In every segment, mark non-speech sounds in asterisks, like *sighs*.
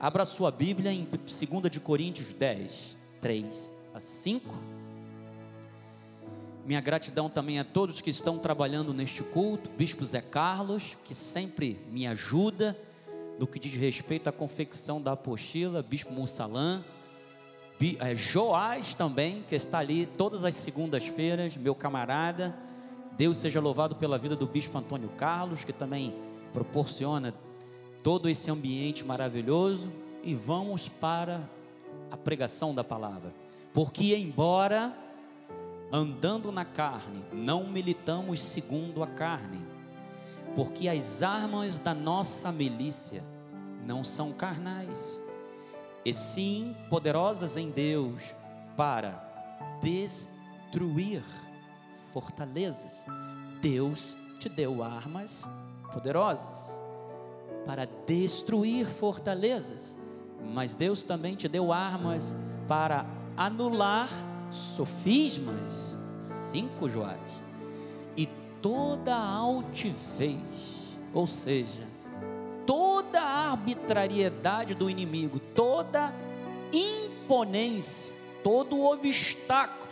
Abra sua Bíblia em 2 de Coríntios 10, 3 a 5. Minha gratidão também a todos que estão trabalhando neste culto, Bispo Zé Carlos, que sempre me ajuda no que diz respeito à confecção da apostila, Bispo Mussalã, é, Joás também, que está ali todas as segundas-feiras, meu camarada. Deus seja louvado pela vida do Bispo Antônio Carlos, que também proporciona todo esse ambiente maravilhoso e vamos para a pregação da palavra. Porque, embora andando na carne, não militamos segundo a carne, porque as armas da nossa milícia não são carnais, e sim poderosas em Deus para destruir fortalezas. Deus te deu armas poderosas para destruir fortalezas, mas Deus também te deu armas para anular sofismas, cinco joás, e toda altivez, ou seja, toda arbitrariedade do inimigo, toda imponência, todo obstáculo,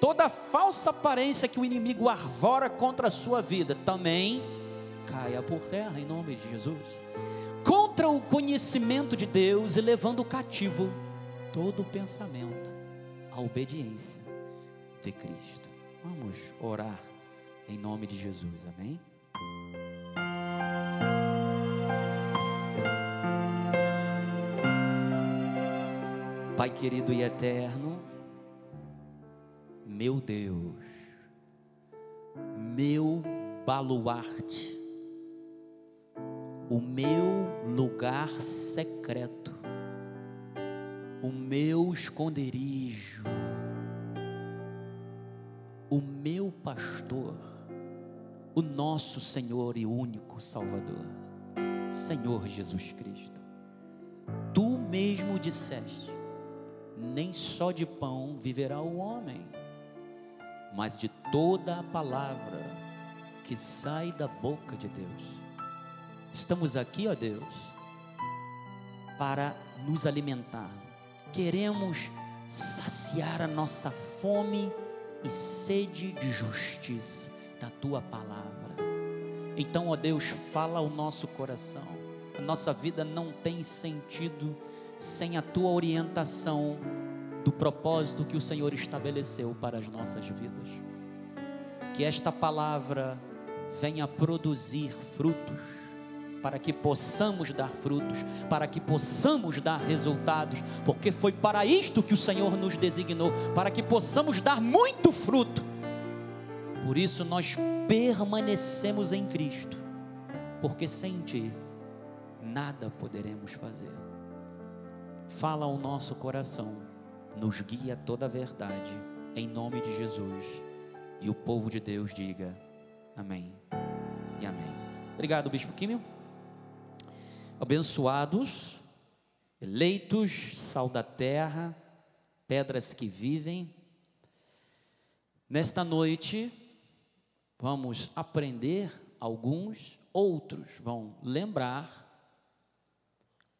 toda falsa aparência que o inimigo arvora contra a sua vida, também caia por terra em nome de Jesus. Contra o conhecimento de Deus e levando cativo todo o pensamento à obediência de Cristo. Vamos orar em nome de Jesus, amém? Pai querido e eterno, meu Deus, meu baluarte, o meu lugar secreto, o meu esconderijo, o meu pastor, o nosso Senhor e único Salvador, Senhor Jesus Cristo. Tu mesmo disseste: nem só de pão viverá o homem, mas de toda a palavra que sai da boca de Deus. Estamos aqui, ó Deus, para nos alimentar. Queremos saciar a nossa fome e sede de justiça da tua palavra. Então, ó Deus, fala ao nosso coração. A nossa vida não tem sentido sem a tua orientação do propósito que o Senhor estabeleceu para as nossas vidas. Que esta palavra venha produzir frutos para que possamos dar frutos, para que possamos dar resultados, porque foi para isto que o Senhor nos designou, para que possamos dar muito fruto. Por isso nós permanecemos em Cristo, porque sem Ti nada poderemos fazer. Fala ao nosso coração, nos guia toda a verdade, em nome de Jesus. E o povo de Deus diga amém e amém. Obrigado, Bispo Químio abençoados, eleitos, sal da terra, pedras que vivem. Nesta noite, vamos aprender alguns, outros vão lembrar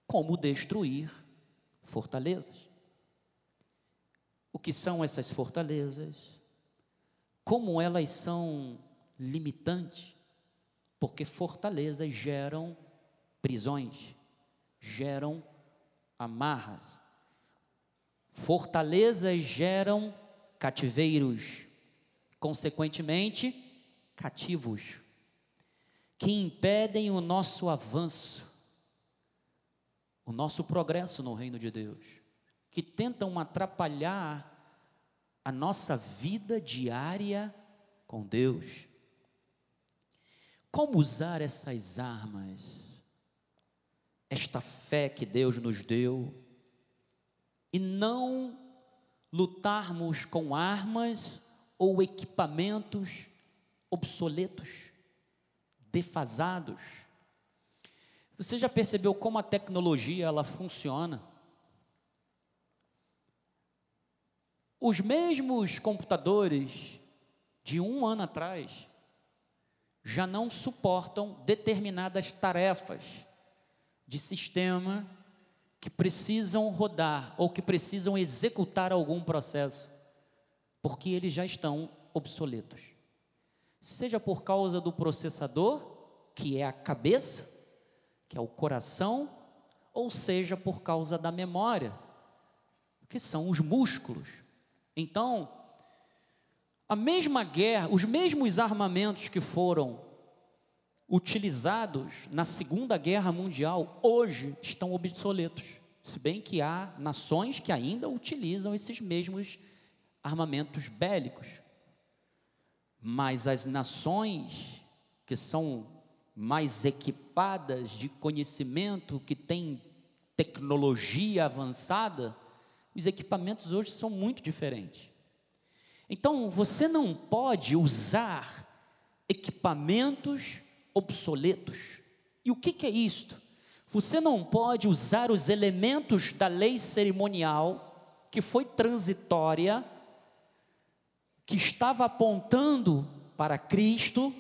como destruir fortalezas. O que são essas fortalezas? Como elas são limitantes? Porque fortalezas geram prisões, geram amarras, fortalezas geram cativeiros, consequentemente, cativos, que impedem o nosso avanço, o nosso progresso no reino de Deus, que tentam atrapalhar a nossa vida diária com Deus. Como usar essas armas? Esta fé que Deus nos deu e não lutarmos com armas ou equipamentos obsoletos, defasados. Você já percebeu como a tecnologia ela funciona? Os mesmos computadores de um ano atrás já não suportam determinadas tarefas de sistema que precisam rodar ou que precisam executar algum processo, porque eles já estão obsoletos. Seja por causa do processador, que é a cabeça, que é o coração, ou seja por causa da memória, que são os músculos. Então, a mesma guerra, os mesmos armamentos que foram utilizados na Segunda Guerra Mundial, hoje estão obsoletos. Se bem que há nações que ainda utilizam esses mesmos armamentos bélicos. Mas as nações que são mais equipadas de conhecimento, que têm tecnologia avançada, os equipamentos hoje são muito diferentes. Então, você não pode usar equipamentos obsoletos. E o que, que é isto? Você não pode usar os elementos da lei cerimonial, que foi transitória, que estava apontando para Cristo,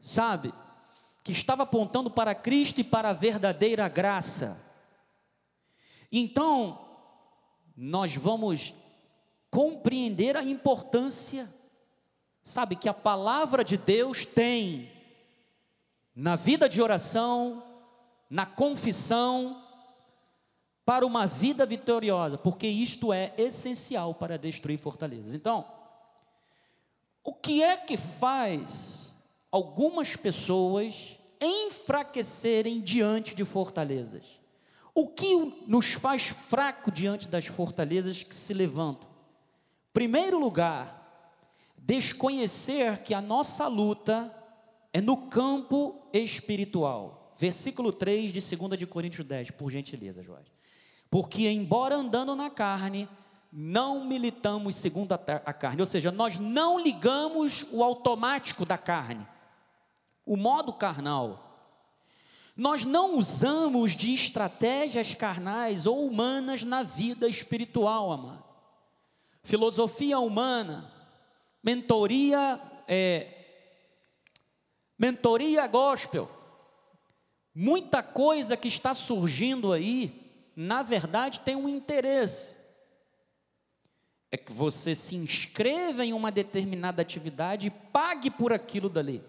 sabe? Que estava apontando para Cristo e para a verdadeira graça. Então, nós vamos compreender a importância Sabe que a palavra de Deus tem na vida de oração, na confissão, para uma vida vitoriosa, porque isto é essencial para destruir fortalezas. Então, o que é que faz algumas pessoas enfraquecerem diante de fortalezas? O que nos faz fraco diante das fortalezas que se levantam? Primeiro lugar, desconhecer que a nossa luta é no campo espiritual. Versículo 3 de 2 de Coríntios 10, por gentileza, Jorge. Porque embora andando na carne, não militamos segundo a, a carne, ou seja, nós não ligamos o automático da carne, o modo carnal. Nós não usamos de estratégias carnais ou humanas na vida espiritual, amado. Filosofia humana, mentoria, é, mentoria gospel. Muita coisa que está surgindo aí, na verdade, tem um interesse. É que você se inscreva em uma determinada atividade e pague por aquilo dali.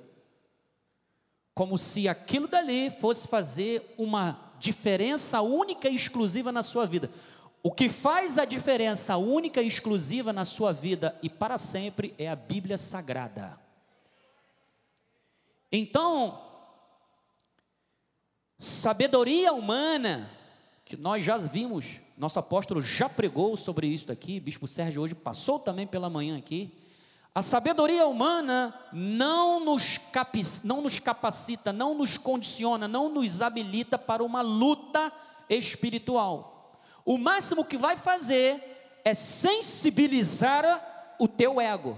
Como se aquilo dali fosse fazer uma diferença única e exclusiva na sua vida. O que faz a diferença única e exclusiva na sua vida e para sempre é a Bíblia Sagrada. Então, sabedoria humana, que nós já vimos, nosso apóstolo já pregou sobre isso aqui, Bispo Sérgio hoje passou também pela manhã aqui. A sabedoria humana não nos, não nos capacita, não nos condiciona, não nos habilita para uma luta espiritual o máximo que vai fazer é sensibilizar o teu ego.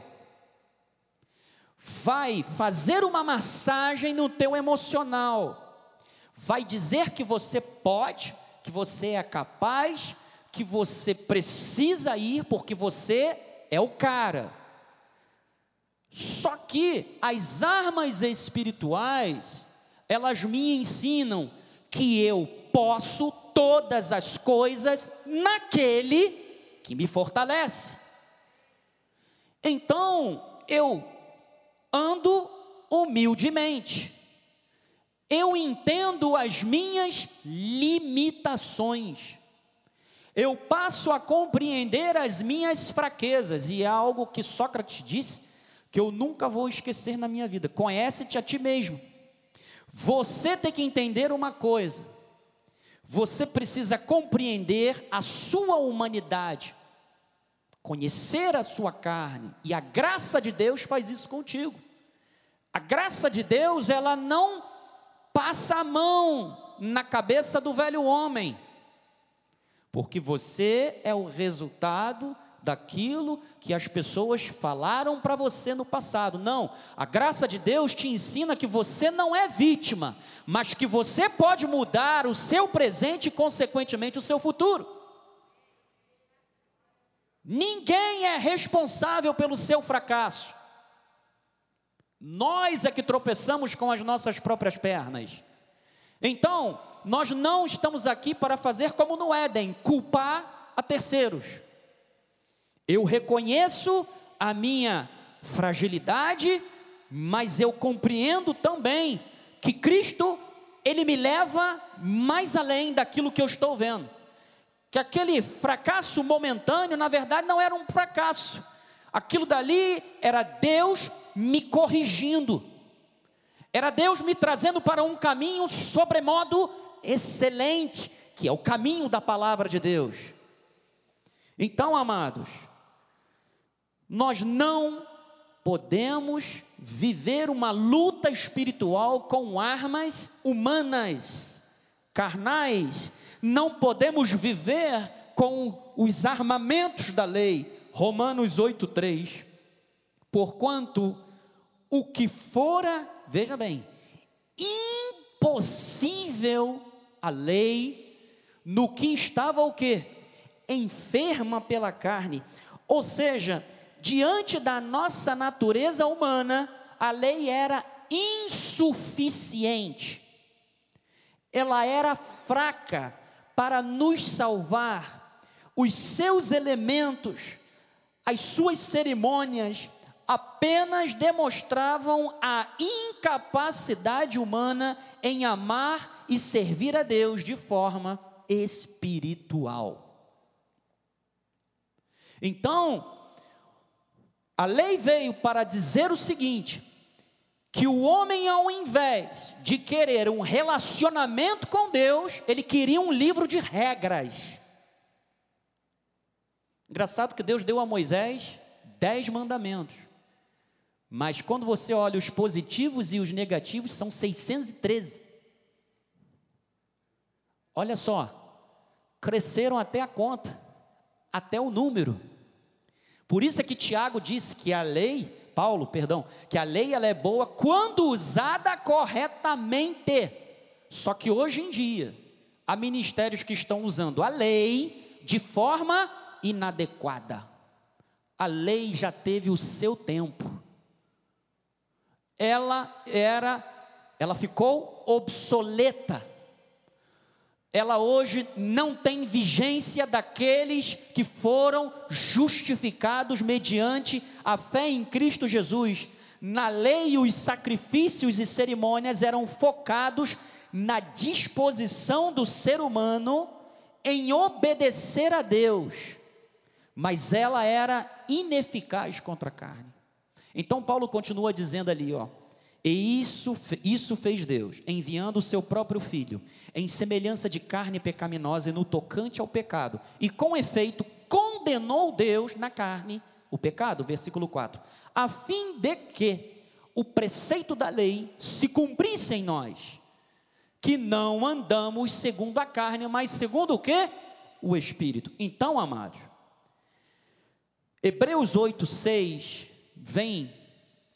Vai fazer uma massagem no teu emocional. Vai dizer que você pode, que você é capaz, que você precisa ir porque você é o cara. Só que as armas espirituais, elas me ensinam que eu posso todas as coisas naquele que me fortalece. Então, eu ando humildemente. Eu entendo as minhas limitações. Eu passo a compreender as minhas fraquezas, e é algo que Sócrates disse que eu nunca vou esquecer na minha vida. Conhece-te a ti mesmo. Você tem que entender uma coisa: você precisa compreender a sua humanidade, conhecer a sua carne, e a graça de Deus faz isso contigo. A graça de Deus, ela não passa a mão na cabeça do velho homem, porque você é o resultado daquilo que as pessoas falaram para você no passado. Não, a graça de Deus te ensina que você não é vítima, mas que você pode mudar o seu presente e, consequentemente, o seu futuro. Ninguém é responsável pelo seu fracasso. Nós é que tropeçamos com as nossas próprias pernas. Então, nós não estamos aqui para fazer como no Éden, culpar a terceiros. Eu reconheço a minha fragilidade, mas eu compreendo também que Cristo, ele me leva mais além daquilo que eu estou vendo. Que aquele fracasso momentâneo, na verdade, não era um fracasso. Aquilo dali era Deus me corrigindo. Era Deus me trazendo para um caminho sobremodo excelente, que é o caminho da palavra de Deus. Então, amados, nós não podemos viver uma luta espiritual com armas humanas, carnais. Não podemos viver com os armamentos da lei. Romanos 8:3. Porquanto o que fora, veja bem, impossível a lei, no que estava o que? Enferma pela carne. Ou seja, diante da nossa natureza humana, a lei era insuficiente. Ela era fraca para nos salvar. Os seus elementos, as suas cerimônias, apenas demonstravam a incapacidade humana em amar e servir a Deus de forma espiritual. Então, a lei veio para dizer o seguinte: que o homem, ao invés de querer um relacionamento com Deus, ele queria um livro de regras. Engraçado que Deus deu a Moisés dez mandamentos. Mas quando você olha os positivos e os negativos, são 613. Olha só, cresceram até a conta, até o número. Por isso é que Tiago disse que a lei, Paulo, perdão, que a lei ela é boa quando usada corretamente. Só que hoje em dia, há ministérios que estão usando a lei de forma inadequada. A lei já teve o seu tempo ela era, ela ficou obsoleta. Ela hoje não tem vigência daqueles que foram justificados mediante a fé em Cristo Jesus. Na lei, os sacrifícios e cerimônias eram focados na disposição do ser humano em obedecer a Deus, mas ela era ineficaz contra a carne. Então Paulo continua dizendo ali, ó, e isso, isso fez Deus, enviando o seu próprio filho, em semelhança de carne pecaminosa e no tocante ao pecado, e com efeito condenou Deus na carne o pecado, versículo 4, a fim de que o preceito da lei se cumprisse em nós, que não andamos segundo a carne, mas segundo o que? O Espírito. Então, amados, Hebreus 8, 6 vem.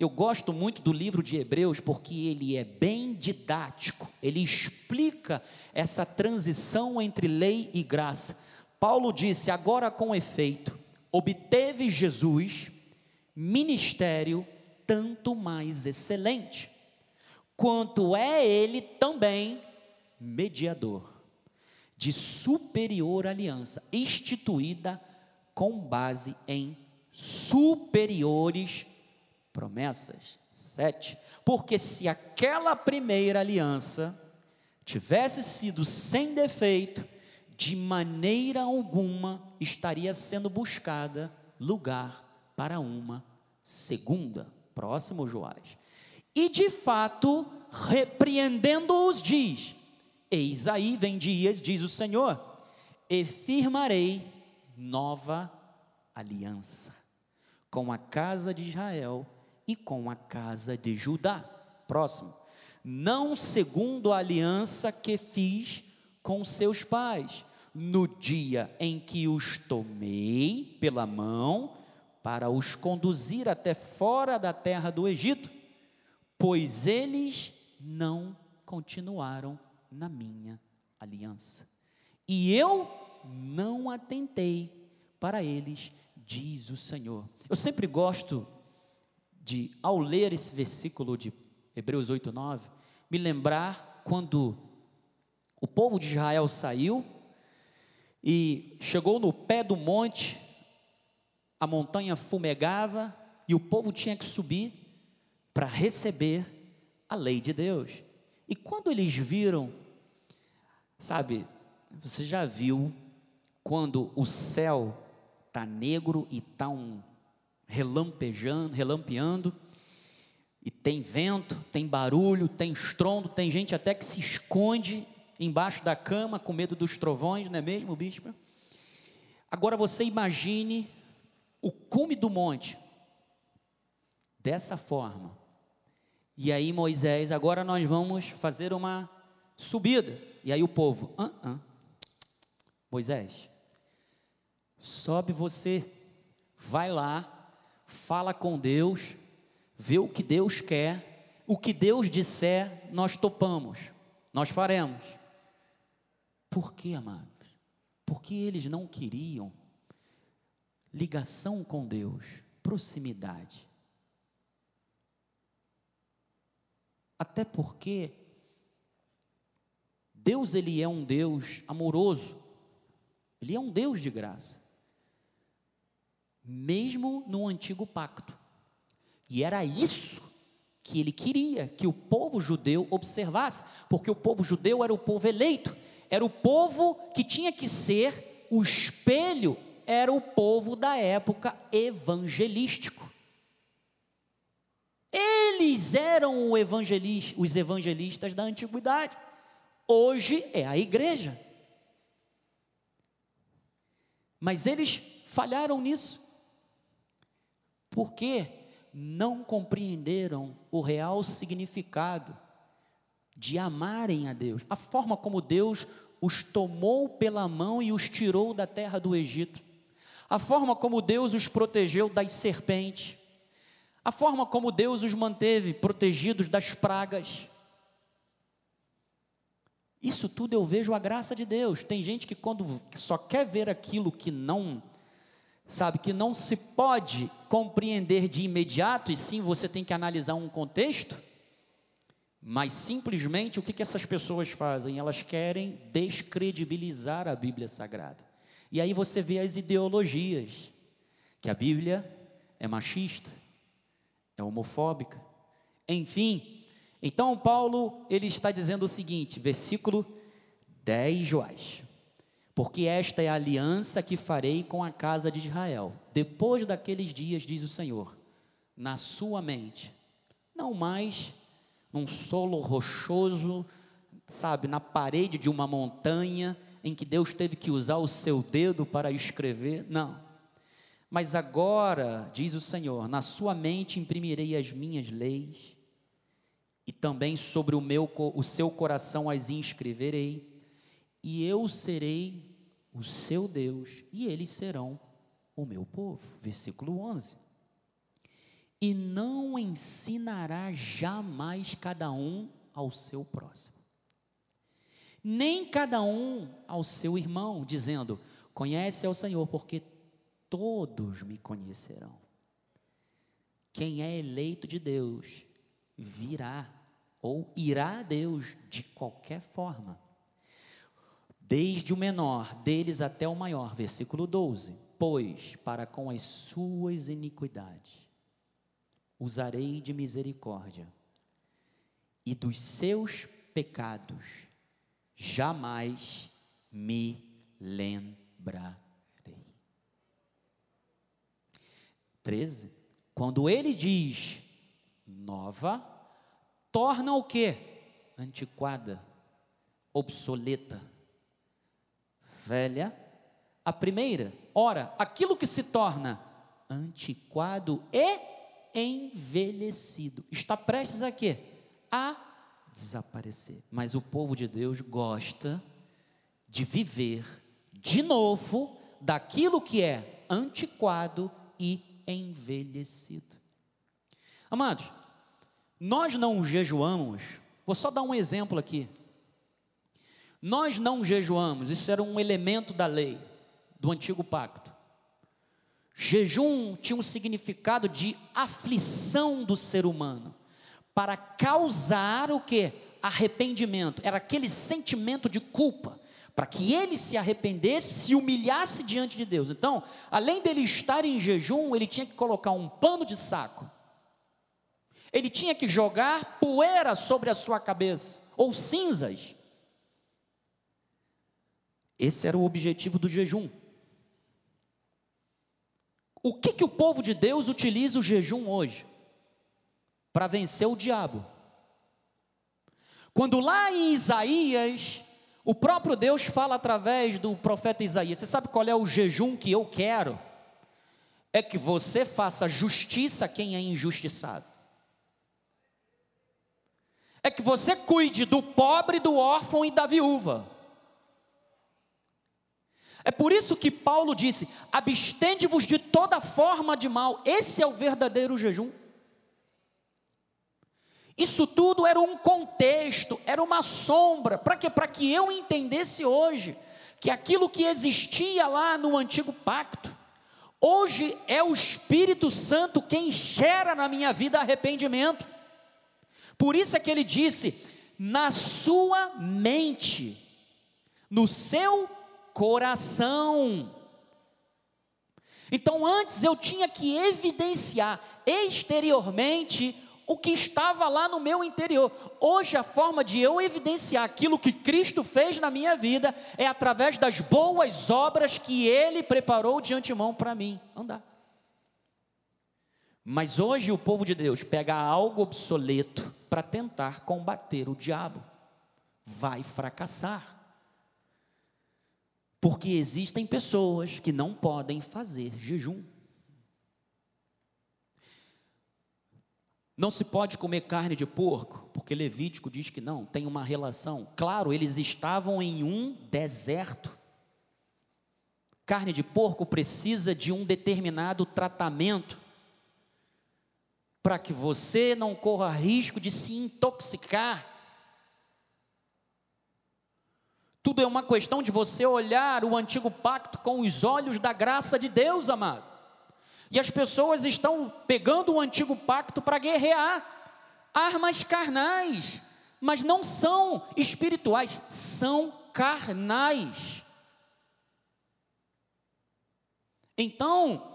Eu gosto muito do livro de Hebreus porque ele é bem didático, ele explica essa transição entre lei e graça. Paulo disse: agora com efeito, obteve Jesus ministério tanto mais excelente, quanto é ele também mediador de superior aliança, instituída com base em superiores promessas. Sete. Porque se aquela primeira aliança tivesse sido sem defeito, de maneira alguma estaria sendo buscada lugar para uma segunda. Próximo, Joás. E de fato, repreendendo-os, diz: Eis aí vem dias, diz o Senhor, e firmarei nova aliança com a casa de Israel e com a casa de Judá. Próximo. Não segundo a aliança que fiz com seus pais, no dia em que os tomei pela mão para os conduzir até fora da terra do Egito, pois eles não continuaram na minha aliança. E eu não atentei para eles diz o Senhor. Eu sempre gosto de, ao ler esse versículo de Hebreus 8, 9, me lembrar quando O povo de Israel saiu e chegou no pé do monte, a montanha fumegava e o povo tinha que subir para receber a lei de Deus. E quando eles viram, sabe, você já viu quando o céu está negro e está um relampejando, relampeando, e tem vento, tem barulho, tem estrondo, tem gente até que se esconde embaixo da cama com medo dos trovões, não é mesmo, bispo? Agora você imagine o cume do monte dessa forma. E aí Moisés, agora nós vamos fazer uma subida. E aí o povo, ah, ah. Moisés, sobe você, vai lá, fala com Deus, vê o que Deus quer, o que Deus disser, nós topamos, nós faremos. Por que, amados? Porque eles não queriam ligação com Deus, proximidade. Até porque Deus ele é um Deus amoroso. Ele é um Deus de graça. Mesmo no antigo pacto. E era isso que ele queria que o povo judeu observasse, porque o povo judeu era o povo eleito, era o povo que tinha que ser o espelho, era o povo da época evangelístico. Eles eram os evangelistas da antiguidade. Hoje é a igreja. Mas eles falharam nisso. Por quê? não compreenderam o real significado de amarem a Deus, a forma como Deus os tomou pela mão e os tirou da terra do Egito, a forma como Deus os protegeu das serpentes, a forma como Deus os manteve protegidos das pragas. Isso tudo eu vejo a graça de Deus. Tem gente que quando só quer ver aquilo que não sabe, que não se pode compreender de imediato, e sim você tem que analisar um contexto, mas simplesmente o que, que essas pessoas fazem? Elas querem descredibilizar a Bíblia Sagrada. E aí você vê as ideologias, que a Bíblia é machista, é homofóbica, enfim. Então Paulo, ele está dizendo o seguinte, versículo 10, Joás porque esta é a aliança que farei com a casa de Israel. Depois daqueles dias, diz o Senhor, na sua mente, não mais num solo rochoso, sabe, na parede de uma montanha, em que Deus teve que usar o seu dedo para escrever, não. Mas agora, diz o Senhor, na sua mente imprimirei as minhas leis, e também sobre o, meu, o seu coração as inscreverei, e eu serei o seu Deus, e eles serão o meu povo. Versículo 11. E não ensinará jamais cada um ao seu próximo, nem cada um ao seu irmão, dizendo: Conhece ao Senhor, porque todos me conhecerão. Quem é eleito de Deus virá ou irá a Deus de qualquer forma desde o menor deles até o maior. Versículo 12: Pois para com as suas iniquidades usarei de misericórdia, e dos seus pecados jamais me lembrarei. 13. Quando ele diz nova, torna o que? Antiquada, obsoleta velha, a primeira. Ora, aquilo que se torna antiquado e envelhecido está prestes a quê? A desaparecer. Mas o povo de Deus gosta de viver de novo daquilo que é antiquado e envelhecido. Amados, nós não jejuamos, vou só dar um exemplo aqui. Nós não jejuamos, isso era um elemento da lei, do antigo pacto. Jejum tinha um significado de aflição do ser humano, para causar o que? Arrependimento, era aquele sentimento de culpa, para que ele se arrependesse, se humilhasse diante de Deus. Então, além dele estar em jejum, ele tinha que colocar um pano de saco, ele tinha que jogar poeira sobre a sua cabeça, ou cinzas. Esse era o objetivo do jejum. O que, que o povo de Deus utiliza o jejum hoje? Para vencer o diabo. Quando lá em Isaías, o próprio Deus fala através do profeta Isaías: Você sabe qual é o jejum que eu quero? É que você faça justiça a quem é injustiçado. É que você cuide do pobre, do órfão e da viúva. É por isso que Paulo disse: abstende-vos de toda forma de mal. Esse é o verdadeiro jejum. Isso tudo era um contexto, era uma sombra, para que para que eu entendesse hoje que aquilo que existia lá no antigo pacto, hoje é o Espírito Santo quem gera na minha vida arrependimento. Por isso é que ele disse: na sua mente, no seu coração. Então antes eu tinha que evidenciar exteriormente o que estava lá no meu interior. Hoje, a forma de eu evidenciar aquilo que Cristo fez na minha vida é através das boas obras que Ele preparou de antemão para mim andar. Mas hoje o povo de Deus pega algo obsoleto para tentar combater o diabo. Vai fracassar. Porque existem pessoas que não podem fazer jejum. Não se pode comer carne de porco, porque Levítico diz que não, tem uma relação. Claro, eles estavam em um deserto. Carne de porco precisa de um determinado tratamento para que você não corra risco de se intoxicar. Tudo é uma questão de você olhar o antigo pacto com os olhos da graça de Deus, amado. E as pessoas estão pegando o antigo pacto para guerrear armas carnais, mas não são espirituais, são carnais. Então,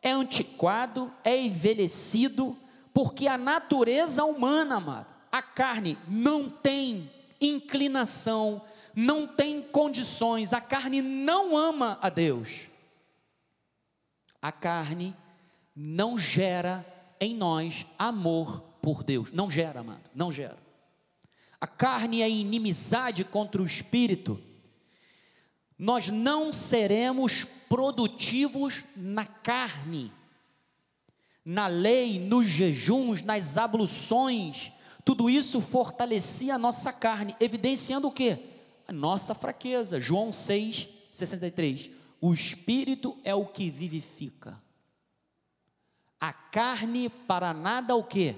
é antiquado, é envelhecido, porque a natureza humana, amado, a carne não tem inclinação, não tem condições, a carne não ama a Deus a carne não gera em nós amor por Deus. Não gera, amado, não gera. A carne é inimizade contra o espírito. Nós não seremos produtivos na carne, na lei, nos jejuns, nas abluções. Tudo isso fortalecia a nossa carne, evidenciando o que? A nossa fraqueza. João 6, 63. O espírito é o que vivifica. A carne para nada o que?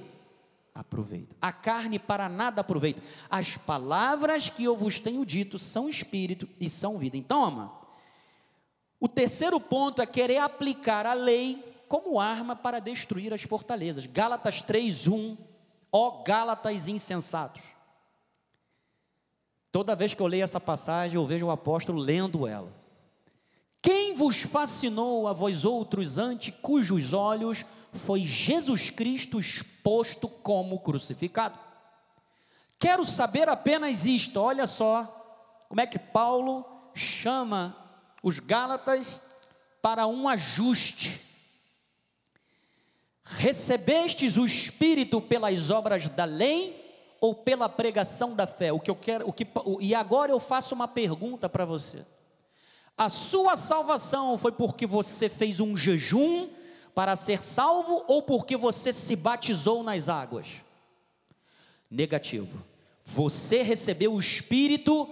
Aproveita. A carne para nada aproveita. As palavras que eu vos tenho dito são espírito e são vida. Então, ama, o terceiro ponto é querer aplicar a lei como arma para destruir as fortalezas. Gálatas 3:1. Ó Gálatas insensatos. Toda vez que eu leio essa passagem, eu vejo o apóstolo lendo ela. Quem vos fascinou a vós outros ante cujos olhos foi Jesus Cristo exposto como crucificado? Quero saber apenas isto, olha só como é que Paulo chama os Gálatas para um ajuste. Recebestes o Espírito pelas obras da lei ou pela pregação da fé? O que eu quero, o que, e agora eu faço uma pergunta para você. A sua salvação foi porque você fez um jejum para ser salvo ou porque você se batizou nas águas? Negativo. Você recebeu o Espírito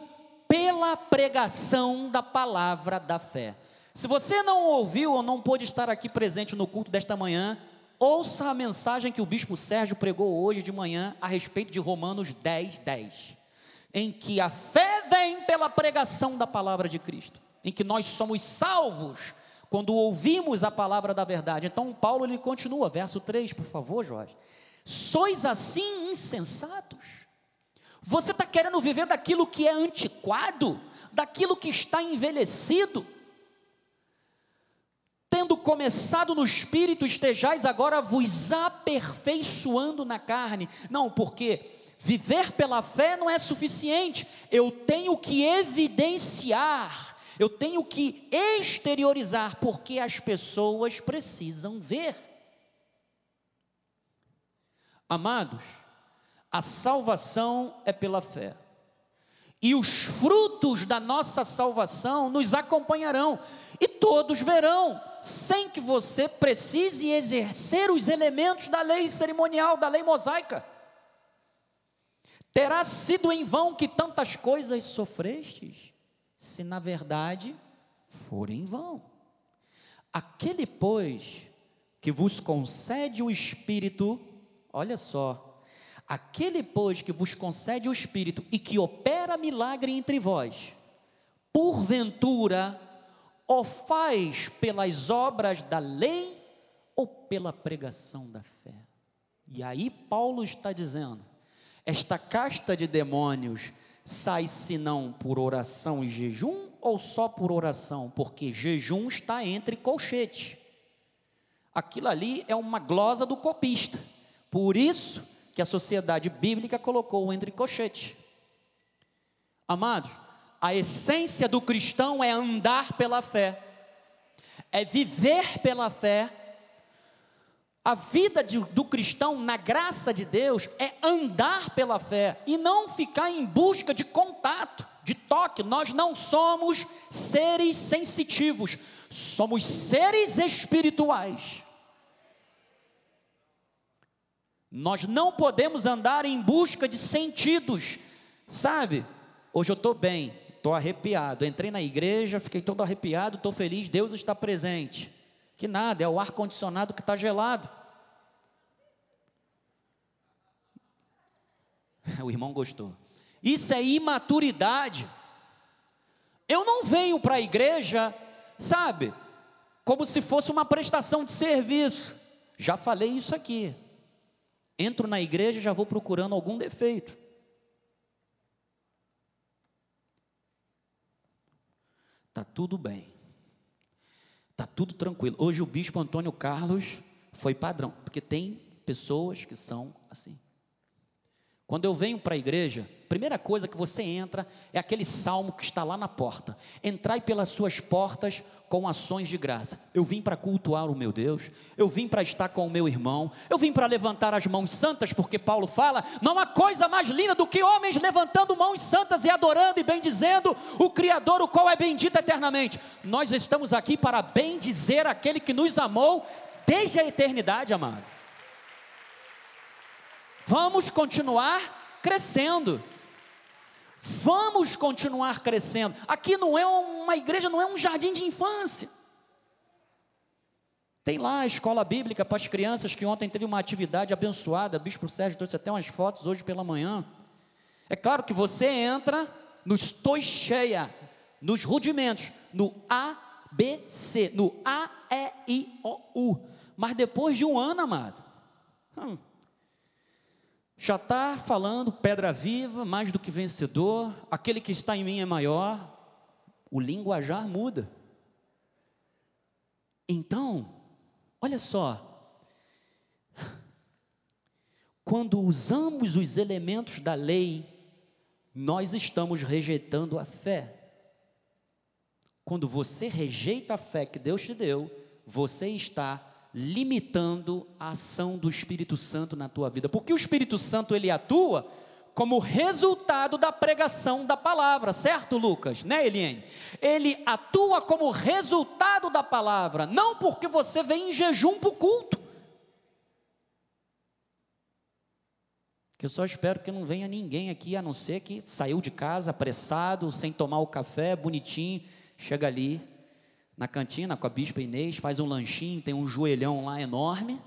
pela pregação da palavra da fé. Se você não ouviu ou não pôde estar aqui presente no culto desta manhã, ouça a mensagem que o bispo Sérgio pregou hoje de manhã a respeito de Romanos 10, 10, em que a fé vem pela pregação da palavra de Cristo em que nós somos salvos quando ouvimos a palavra da verdade. Então, Paulo ele continua, verso 3, por favor, Jorge. Sois assim insensatos? Você está querendo viver daquilo que é antiquado, daquilo que está envelhecido? Tendo começado no espírito, estejais agora vos aperfeiçoando na carne. Não, porque viver pela fé não é suficiente, eu tenho que evidenciar, eu tenho que exteriorizar, porque as pessoas precisam ver. Amados, a salvação é pela fé. E os frutos da nossa salvação nos acompanharão, e todos verão, sem que você precise exercer os elementos da lei cerimonial, da lei mosaica. Terá sido em vão que tantas coisas sofrestes, se na verdade for em vão. Aquele, pois, que vos concede o Espírito, olha só, aquele, pois, que vos concede o Espírito e que opera milagre entre vós, porventura, o faz pelas obras da lei ou pela pregação da fé? E aí Paulo está dizendo, esta casta de demônios sai senão por oração e jejum ou só por oração? Porque jejum está entre colchetes. Aquilo ali é uma glosa do copista. Por isso que a sociedade bíblica colocou entre colchetes. Amados, a essência do cristão é andar pela fé, é viver pela fé a vida de, do cristão na graça de Deus é andar pela fé e não ficar em busca de contato, de toque. Nós não somos seres sensitivos, somos seres espirituais. Nós não podemos andar em busca de sentidos, sabe? Hoje eu estou bem, estou arrepiado. Entrei na igreja, fiquei todo arrepiado, estou feliz, Deus está presente. Que nada, é o ar-condicionado que está gelado. *laughs* O irmão gostou. Isso é imaturidade. Eu não venho para a igreja, sabe, como se fosse uma prestação de serviço. Já falei isso aqui. Entro na igreja e já vou procurando algum defeito. Tá tudo bem. Tá tudo tranquilo. Hoje o bispo Antônio Carlos foi padrão, porque tem pessoas que são assim. Quando eu venho para a igreja, primeira coisa que você entra é aquele salmo que está lá na porta. Entrai pelas suas portas com ações de graça. Eu vim para cultuar o meu Deus, eu vim para estar com o meu irmão, eu vim para levantar as mãos santas, porque Paulo fala: não há coisa mais linda do que homens levantando mãos santas e adorando e bendizendo o Criador, o qual é bendito eternamente. Nós estamos aqui para bendizer aquele que nos amou desde a eternidade, amado. Vamos continuar crescendo. Vamos continuar crescendo. Aqui não é uma igreja, não é um jardim de infância. Tem lá a escola bíblica para as crianças que ontem teve uma atividade abençoada. O Bispo Sérgio trouxe até umas fotos hoje pela manhã. É claro que você entra nos tois cheia, nos rudimentos, no A, B, C, no A, E, I, O, U. Mas depois de um ano, amado, hum, já está falando pedra viva, mais do que vencedor, aquele que está em mim é maior, o linguajar muda. Então, olha só, quando usamos os elementos da lei, nós estamos rejeitando a fé. Quando você rejeita a fé que Deus te deu, você está limitando a ação do Espírito Santo na tua vida, porque o Espírito Santo ele atua como resultado da pregação da palavra, certo, Lucas? Né, Eliane? Ele atua como resultado da palavra, não porque você vem em jejum para o culto. Que eu só espero que não venha ninguém aqui, a não ser que saiu de casa apressado, sem tomar o café, bonitinho, chega ali, na cantina com a Bispa Inês, faz um lanchinho, tem um joelhão lá enorme.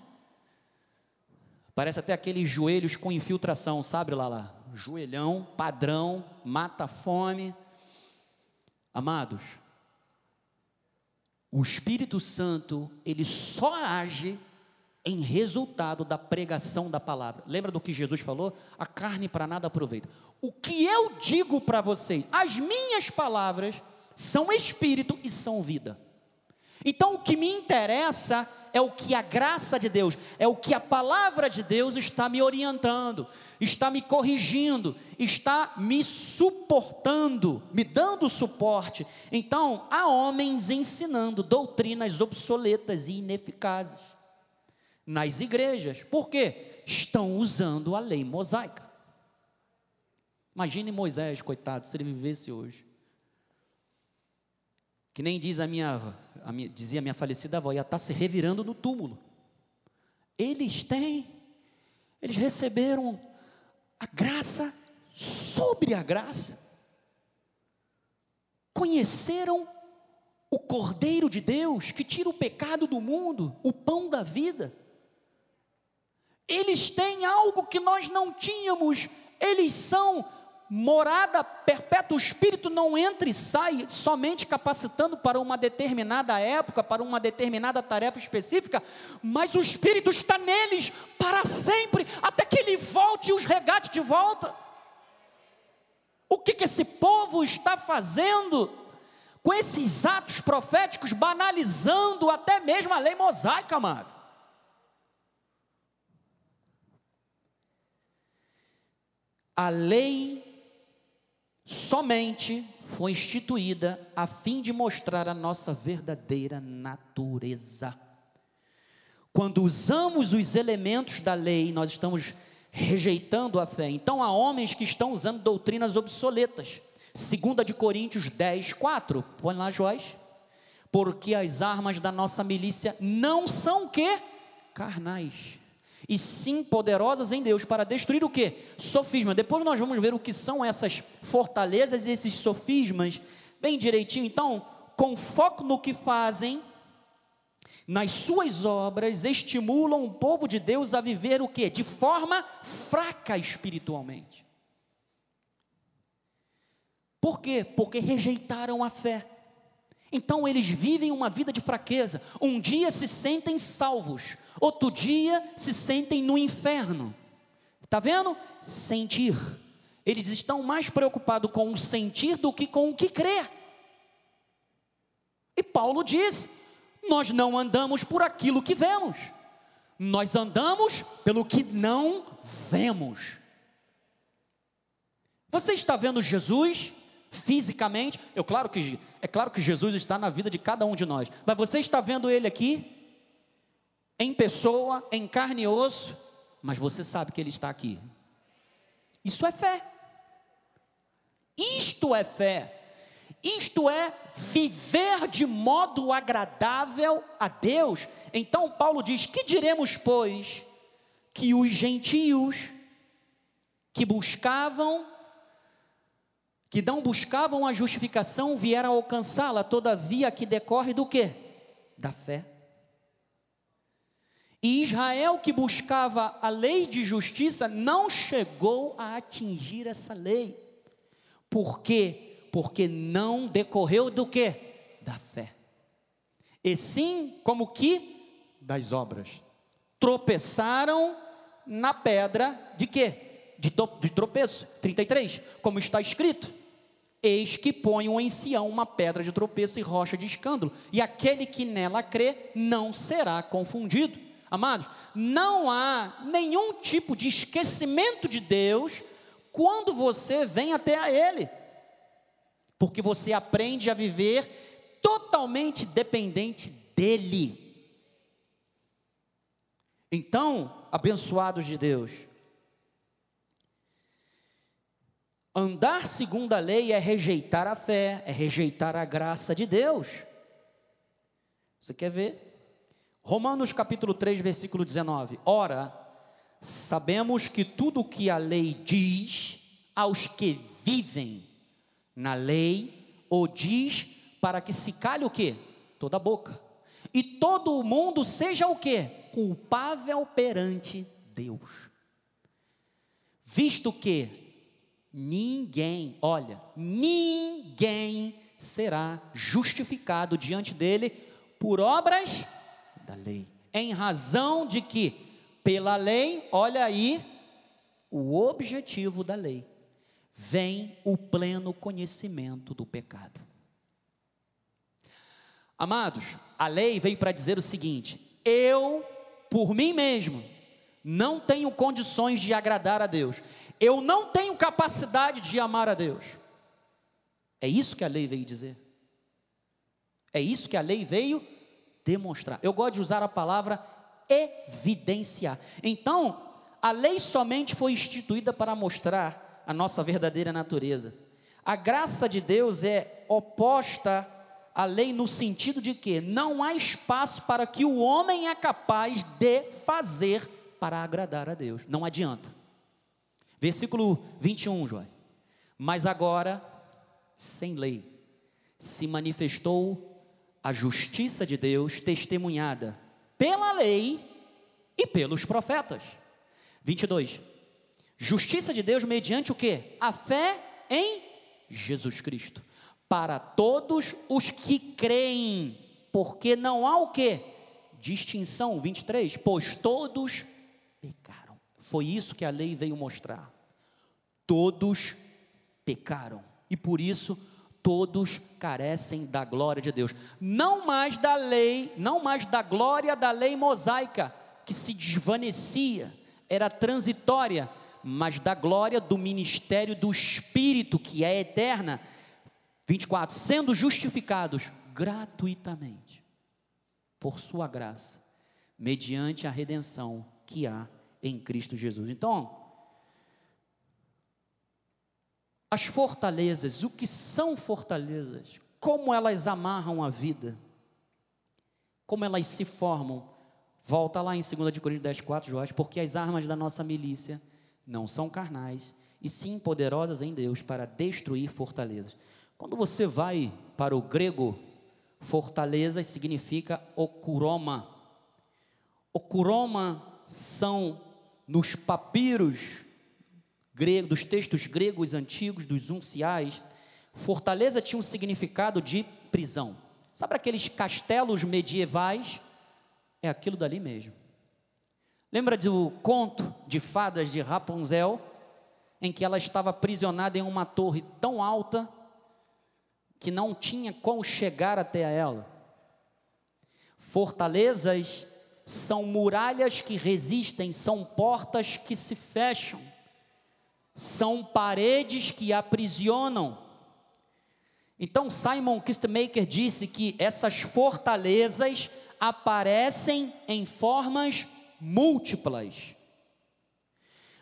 Parece até aqueles joelhos com infiltração, sabe lá lá? Joelhão, padrão, mata fome. Amados, o Espírito Santo, ele só age em resultado da pregação da palavra. Lembra do que Jesus falou? A carne para nada aproveita. O que eu digo para vocês, as minhas palavras são espírito e são vida. Então o que me interessa é o que a graça de Deus, é o que a palavra de Deus está me orientando, está me corrigindo, está me suportando, me dando suporte. Então, há homens ensinando doutrinas obsoletas e ineficazes nas igrejas. Por quê? Estão usando a lei mosaica. Imagine Moisés, coitado, se ele vivesse hoje. Que nem diz a minha, a minha dizia a minha falecida avó, ia estar se revirando no túmulo. Eles têm, eles receberam a graça sobre a graça. Conheceram o Cordeiro de Deus que tira o pecado do mundo, o pão da vida. Eles têm algo que nós não tínhamos, eles são morada perpétua, o Espírito não entra e sai somente capacitando para uma determinada época, para uma determinada tarefa específica, mas o Espírito está neles para sempre, até que ele volte e os regate de volta. O que, que esse povo está fazendo com esses atos proféticos, banalizando até mesmo a lei mosaica, amado? A lei somente foi instituída a fim de mostrar a nossa verdadeira natureza. Quando usamos os elementos da lei, nós estamos rejeitando a fé. Então há homens que estão usando doutrinas obsoletas. Segunda de Coríntios 10, 4. Põe lá, Joás. Porque as armas da nossa milícia não são o quê? Carnais e sim poderosas em Deus para destruir o que? Sofisma. Depois nós vamos ver o que são essas fortalezas e esses sofismas bem direitinho. Então, com foco no que fazem, nas suas obras, estimulam o povo de Deus a viver o que? De forma fraca espiritualmente. Por quê? Porque rejeitaram a fé. Então eles vivem uma vida de fraqueza. Um dia se sentem salvos, outro dia se sentem no inferno. Está vendo? Sentir. Eles estão mais preocupados com o sentir do que com o que crer. E Paulo diz: nós não andamos por aquilo que vemos, nós andamos pelo que não vemos. Você está vendo Jesus fisicamente? Eu claro que é claro que Jesus está na vida de cada um de nós, mas você está vendo ele aqui? Em pessoa, em carne e osso, mas você sabe que Ele está aqui. Isso é fé. Isto é fé. Isto é viver de modo agradável a Deus. Então Paulo diz: Que diremos, pois, que os gentios que buscavam, que não buscavam a justificação, vieram alcançá-la, todavia que decorre do que? Da fé. E Israel, que buscava a lei de justiça, não chegou a atingir essa lei. Por quê? Porque não decorreu do que? Da fé. E sim, como que? Das obras. Tropeçaram na pedra de quê? De, de tropeço. 33. Como está escrito: Eis que ponho em Sião uma pedra de tropeço e rocha de escândalo, e aquele que nela crê não será confundido. Amados, não há nenhum tipo de esquecimento de Deus quando você vem até a Ele, porque você aprende a viver totalmente dependente dEle. Então, abençoados de Deus, andar segundo a lei é rejeitar a fé, é rejeitar a graça de Deus. Você quer ver? Romanos capítulo 3, versículo 19. Ora, sabemos que tudo o que a lei diz aos que vivem na lei, o diz para que se calhe o que? Toda a boca. E todo o mundo seja o que? Culpável perante Deus. Visto que ninguém, olha, ninguém será justificado diante dele por obras da lei. em razão de que, pela lei, olha aí, o objetivo da lei, vem o pleno conhecimento do pecado. Amados, a lei veio para dizer o seguinte: eu, por mim mesmo, não tenho condições de agradar a Deus, eu não tenho capacidade de amar a Deus. É isso que a lei veio dizer. É isso que a lei veio demonstrar. Eu gosto de usar a palavra evidenciar. Então, a lei somente foi instituída para mostrar a nossa verdadeira natureza. A graça de Deus é oposta à lei no sentido de que não há espaço para que o homem é capaz de fazer para agradar a Deus. Não adianta. Versículo 21, João. Mas agora, sem lei, se manifestou a justiça de Deus testemunhada pela lei e pelos profetas. 22. Justiça de Deus mediante o que? A fé em Jesus Cristo. Para todos os que creem, porque não há o que? Distinção, 23. Pois todos pecaram. Foi isso que a lei veio mostrar. Todos pecaram. E por isso todos carecem da glória de Deus. Não mais da lei, não mais da glória da lei mosaica, que se desvanecia, era transitória, mas da glória do ministério do Espírito, que é eterna. 24. Sendo justificados gratuitamente, por Sua graça, mediante a redenção que há em Cristo Jesus. Então, As fortalezas, o que são fortalezas? Como elas amarram a vida? Como elas se formam? Volta lá em 2 Coríntios 10, 4, Jorge, porque as armas da nossa milícia não são carnais, e sim poderosas em Deus para destruir fortalezas. Quando você vai para o grego, fortalezas significa okuroma. Okuroma são nos papiros grego, dos textos gregos antigos, dos unciais, fortaleza tinha um significado de prisão. Sabe aqueles castelos medievais? É aquilo dali mesmo. Lembra do conto de fadas de Rapunzel, em que ela estava aprisionada em uma torre tão alta que não tinha como chegar até ela? Fortalezas são muralhas que resistem, são portas que se fecham são paredes que aprisionam. Então Simon Kistemaker disse que essas fortalezas aparecem em formas múltiplas,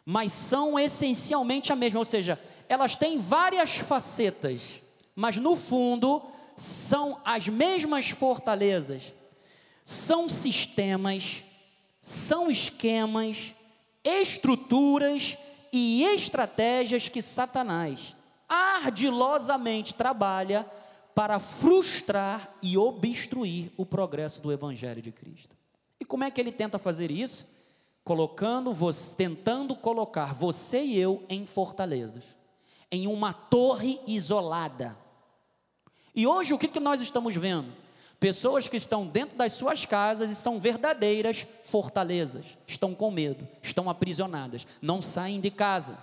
mas são essencialmente a mesma, ou seja, elas têm várias facetas, mas no fundo são as mesmas fortalezas, são sistemas, são esquemas, estruturas e estratégias que Satanás ardilosamente trabalha para frustrar e obstruir o progresso do Evangelho de Cristo. E como é que ele tenta fazer isso? Colocando, tentando colocar você e eu em fortalezas, em uma torre isolada. E hoje o que, que nós estamos vendo? Pessoas que estão dentro das suas casas e são verdadeiras fortalezas, estão com medo, estão aprisionadas, não saem de casa.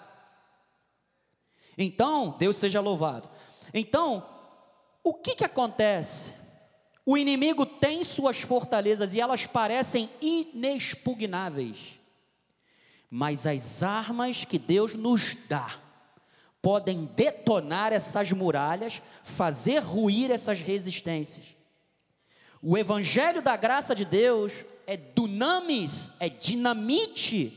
Então, Deus seja louvado. Então, o que, que acontece? O inimigo tem suas fortalezas e elas parecem inexpugnáveis, mas as armas que Deus nos dá podem detonar essas muralhas, fazer ruir essas resistências. O evangelho da graça de Deus é dunamis, é dinamite.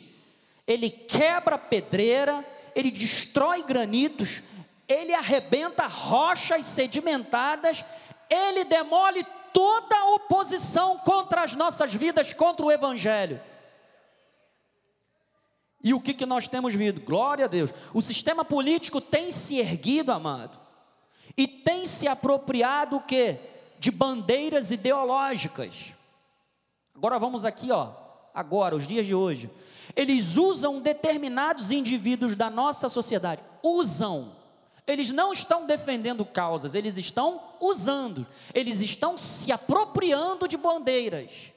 Ele quebra pedreira, ele destrói granitos, ele arrebenta rochas sedimentadas, ele demole toda oposição contra as nossas vidas, contra o evangelho. E o que, que nós temos visto? Glória a Deus. O sistema político tem se erguido, amado, e tem se apropriado o que? De bandeiras ideológicas. Agora vamos aqui, ó, agora, os dias de hoje. Eles usam determinados indivíduos da nossa sociedade, usam. Eles não estão defendendo causas, eles estão usando, eles estão se apropriando de bandeiras.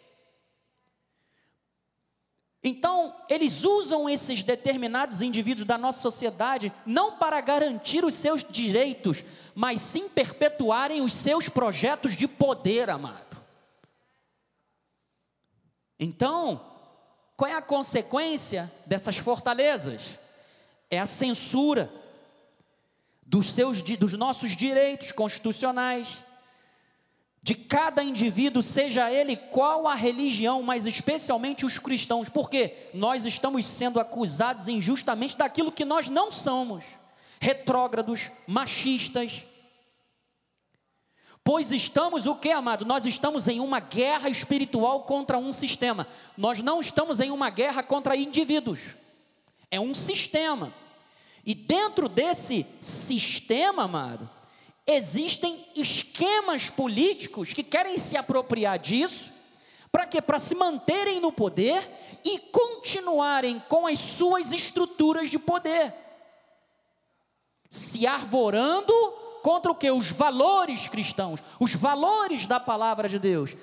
Então, eles usam esses determinados indivíduos da nossa sociedade não para garantir os seus direitos, mas sim perpetuarem os seus projetos de poder, amado. Então, qual é a consequência dessas fortalezas? É a censura dos, seus, dos nossos direitos constitucionais, de cada indivíduo, seja ele qual a religião, mas especialmente os cristãos, porque nós estamos sendo acusados injustamente daquilo que nós não somos, retrógrados, machistas. Pois estamos o que, amado? Nós estamos em uma guerra espiritual contra um sistema. Nós não estamos em uma guerra contra indivíduos. É um sistema. E dentro desse sistema, amado, existem esquemas políticos que querem se apropriar disso, para quê? Para se manterem no poder e continuarem com as suas estruturas de poder, se arvorando contra o que? Os valores cristãos, os valores da palavra de Deus.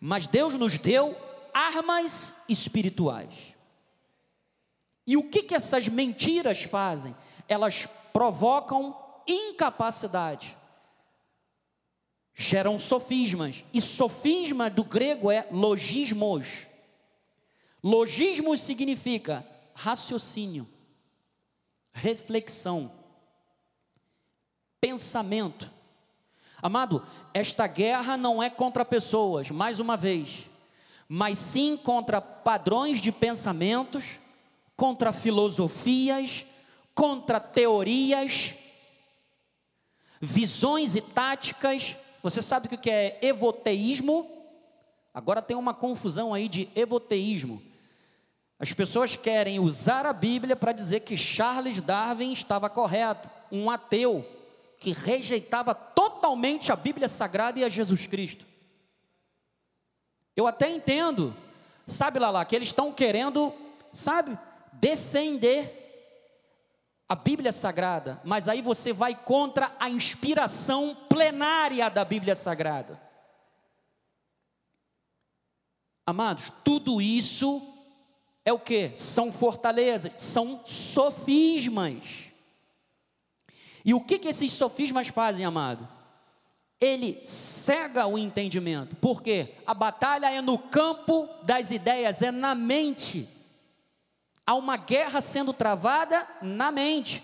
Mas Deus nos deu armas espirituais. E o que, que essas mentiras fazem? Elas provocam incapacidade geram sofismas. E sofisma do grego é logismos. Logismos significa raciocínio, reflexão, pensamento. Amado, esta guerra não é contra pessoas, mais uma vez, mas sim contra padrões de pensamentos, contra filosofias, contra teorias, visões e táticas você sabe o que é evoteísmo? Agora tem uma confusão aí de evoteísmo. As pessoas querem usar a Bíblia para dizer que Charles Darwin estava correto, um ateu que rejeitava totalmente a Bíblia Sagrada e a Jesus Cristo. Eu até entendo, sabe lá lá, que eles estão querendo, sabe, defender a Bíblia Sagrada, mas aí você vai contra a inspiração plenária da Bíblia Sagrada. Amados, tudo isso é o que? São fortalezas, são sofismas. E o que, que esses sofismas fazem, amado? Ele cega o entendimento, porque a batalha é no campo das ideias, é na mente. Há uma guerra sendo travada na mente.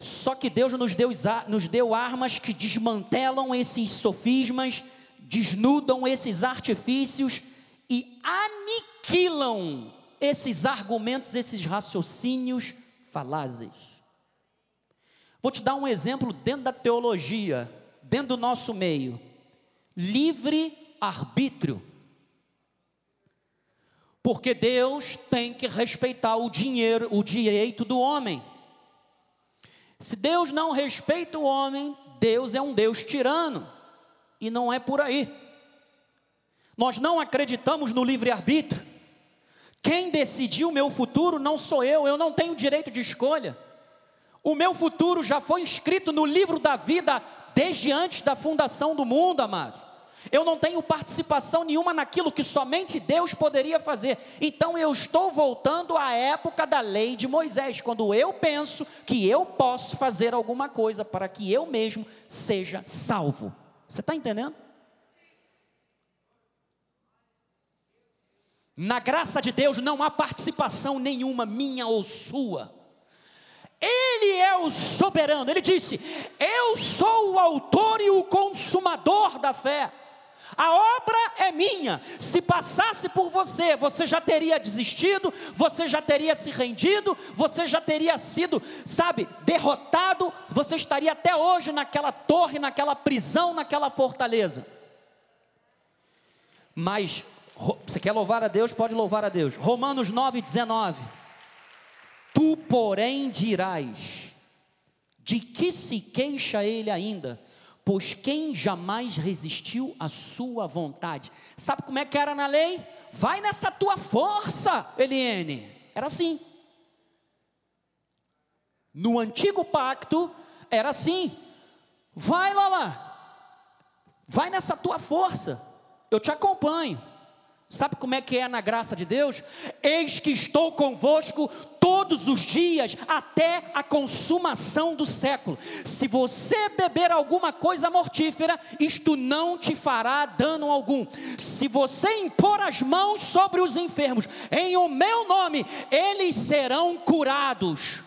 Só que Deus nos deu, nos deu armas que desmantelam esses sofismas, desnudam esses artifícios e aniquilam esses argumentos, esses raciocínios falazes. Vou te dar um exemplo dentro da teologia, dentro do nosso meio. Livre arbítrio. Porque Deus tem que respeitar o dinheiro, o direito do homem. Se Deus não respeita o homem, Deus é um Deus tirano. E não é por aí. Nós não acreditamos no livre-arbítrio. Quem decidiu o meu futuro não sou eu, eu não tenho direito de escolha. O meu futuro já foi escrito no livro da vida desde antes da fundação do mundo, amado. Eu não tenho participação nenhuma naquilo que somente Deus poderia fazer. Então eu estou voltando à época da lei de Moisés, quando eu penso que eu posso fazer alguma coisa para que eu mesmo seja salvo. Você está entendendo? Na graça de Deus não há participação nenhuma, minha ou sua. Ele é o soberano. Ele disse: Eu sou o autor e o consumador da fé. A obra é minha. Se passasse por você, você já teria desistido, você já teria se rendido, você já teria sido, sabe, derrotado, você estaria até hoje naquela torre, naquela prisão, naquela fortaleza. Mas, você quer louvar a Deus? Pode louvar a Deus. Romanos 9, 19. Tu, porém, dirás: de que se queixa ele ainda? pois quem jamais resistiu à sua vontade? Sabe como é que era na lei? Vai nessa tua força, Eliene. Era assim. No antigo pacto, era assim. Vai lá lá. Vai nessa tua força. Eu te acompanho. Sabe como é que é na graça de Deus? Eis que estou convosco todos os dias até a consumação do século. Se você beber alguma coisa mortífera, isto não te fará dano algum. Se você impor as mãos sobre os enfermos, em o meu nome, eles serão curados.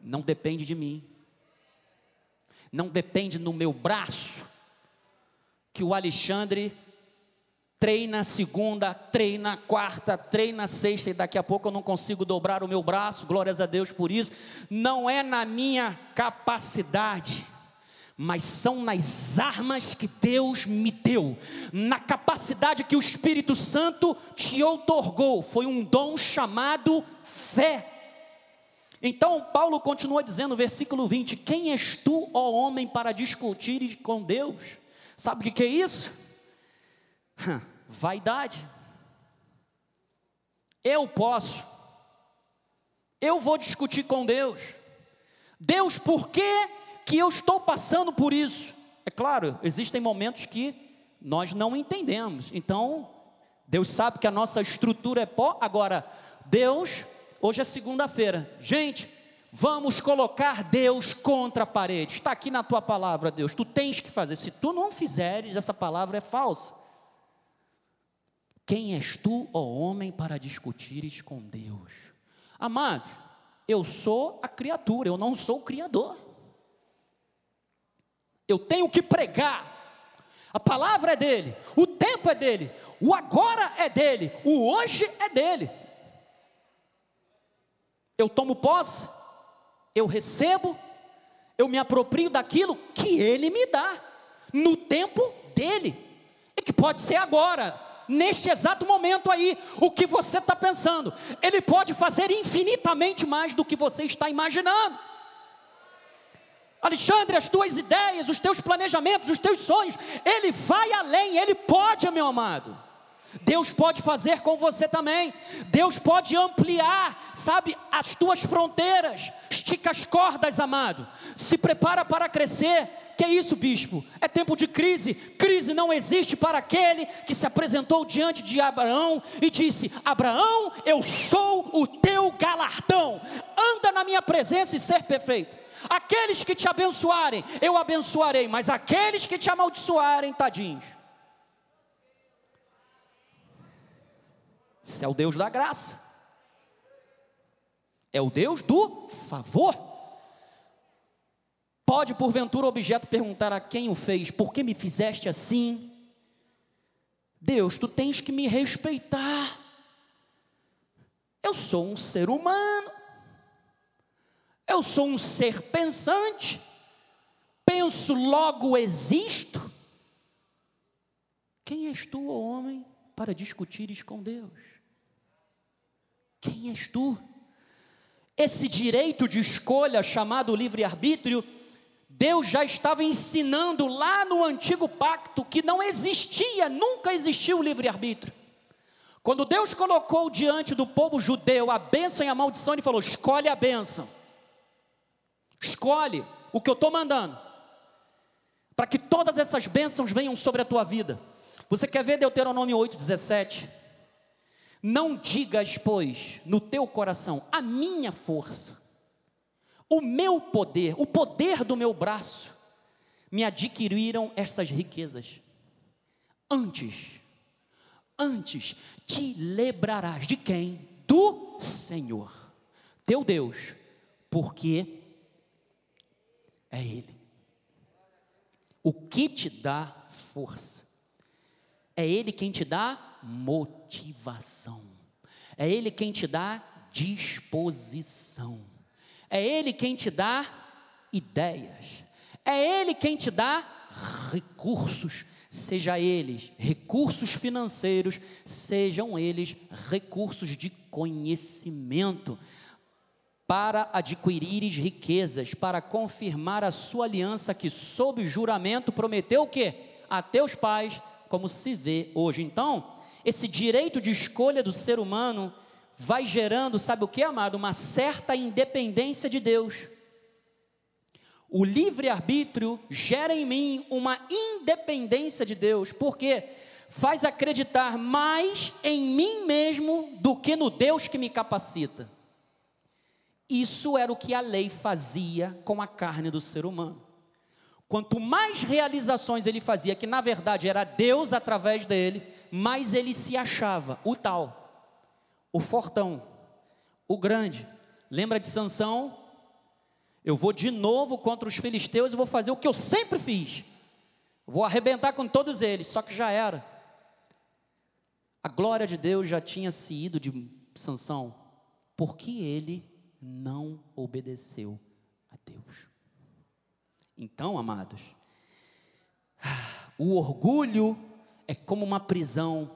Não depende de mim, não depende no meu braço, que o Alexandre treina segunda, treina quarta, treina sexta e daqui a pouco eu não consigo dobrar o meu braço, glórias a Deus por isso. Não é na minha capacidade, mas são nas armas que Deus me deu, na capacidade que o Espírito Santo te outorgou, foi um dom chamado fé. Então, Paulo continua dizendo, versículo 20: Quem és tu, ó homem, para discutir com Deus? Sabe o que é isso? Vaidade. Eu posso. Eu vou discutir com Deus. Deus, por que, que eu estou passando por isso? É claro, existem momentos que nós não entendemos. Então, Deus sabe que a nossa estrutura é pó. Agora, Deus, hoje é segunda-feira. Gente, vamos colocar Deus contra a parede. Está aqui na tua palavra, Deus. Tu tens que fazer. Se tu não fizeres, essa palavra é falsa. Quem és tu, ó homem, para discutires com Deus? Amado, eu sou a criatura, eu não sou o Criador. Eu tenho que pregar. A palavra é dele, o tempo é dele, o agora é dele, o hoje é dele. Eu tomo posse, eu recebo, eu me aproprio daquilo que ele me dá, no tempo dele, e que pode ser agora, neste exato momento aí, o que você está pensando. Ele pode fazer infinitamente mais do que você está imaginando. Alexandre, as tuas ideias, os teus planejamentos, os teus sonhos, ele vai além, ele pode, meu amado. Deus pode fazer com você também. Deus pode ampliar, sabe, as tuas fronteiras. Estica as cordas, amado. Se prepara para crescer. Que é isso, bispo? É tempo de crise. Crise não existe para aquele que se apresentou diante de Abraão e disse: Abraão, eu sou o teu galardão. Anda na minha presença e ser perfeito. Aqueles que te abençoarem, eu abençoarei, mas aqueles que te amaldiçoarem, tadinhos. Esse é o Deus da graça. É o Deus do favor. Pode, porventura, o objeto perguntar a quem o fez: Por que me fizeste assim? Deus, tu tens que me respeitar. Eu sou um ser humano. Eu sou um ser pensante. Penso, logo existo. Quem és tu, homem, para discutires com Deus? Quem és tu? Esse direito de escolha chamado livre-arbítrio, Deus já estava ensinando lá no antigo pacto que não existia, nunca existiu o livre-arbítrio. Quando Deus colocou diante do povo judeu a bênção e a maldição, Ele falou: escolhe a bênção, escolhe o que eu estou mandando, para que todas essas bênçãos venham sobre a tua vida. Você quer ver Deuteronômio 8,17? Não digas, pois, no teu coração, a minha força, o meu poder, o poder do meu braço, me adquiriram essas riquezas. Antes, antes te lembrarás de quem? Do Senhor, teu Deus, porque é Ele. O que te dá força? É Ele quem te dá motivação. É Ele quem te dá disposição. É Ele quem te dá ideias. É Ele quem te dá recursos, seja eles recursos financeiros, sejam eles recursos de conhecimento, para adquirires riquezas, para confirmar a sua aliança que sob juramento prometeu o quê? A teus pais, como se vê hoje. Então, esse direito de escolha do ser humano vai gerando, sabe o que, amado? Uma certa independência de Deus. O livre-arbítrio gera em mim uma independência de Deus, porque faz acreditar mais em mim mesmo do que no Deus que me capacita. Isso era o que a lei fazia com a carne do ser humano. Quanto mais realizações ele fazia, que na verdade era Deus através dele, mais ele se achava o tal, o fortão, o grande. Lembra de Sansão? Eu vou de novo contra os filisteus e vou fazer o que eu sempre fiz. Vou arrebentar com todos eles, só que já era. A glória de Deus já tinha se ido de Sansão, porque ele não obedeceu a Deus. Então, amados, *sighs* o orgulho é como uma prisão,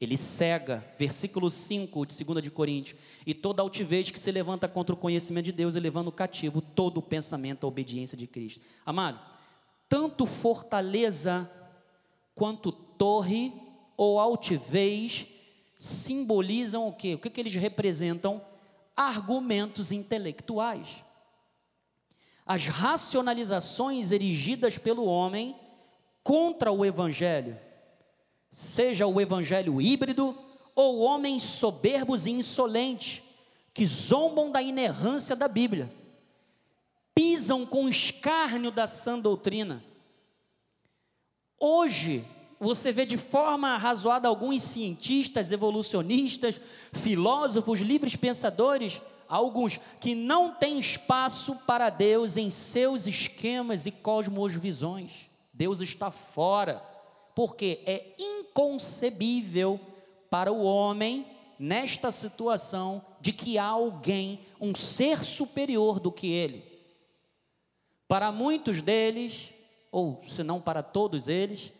ele cega, versículo 5 de 2 de Coríntios, e toda altivez que se levanta contra o conhecimento de Deus, elevando cativo todo o pensamento à obediência de Cristo. Amado, tanto fortaleza quanto torre ou altivez simbolizam o quê? O que, que eles representam? Argumentos intelectuais. As racionalizações erigidas pelo homem contra o evangelho, seja o evangelho híbrido ou homens soberbos e insolentes, que zombam da inerrância da Bíblia, pisam com escárnio da sã doutrina. Hoje, você vê de forma arrazoada alguns cientistas, evolucionistas, filósofos, livres pensadores, alguns que não têm espaço para Deus em seus esquemas e cosmovisões. Deus está fora, porque é inconcebível para o homem nesta situação de que há alguém, um ser superior do que ele. Para muitos deles, ou se não para todos eles,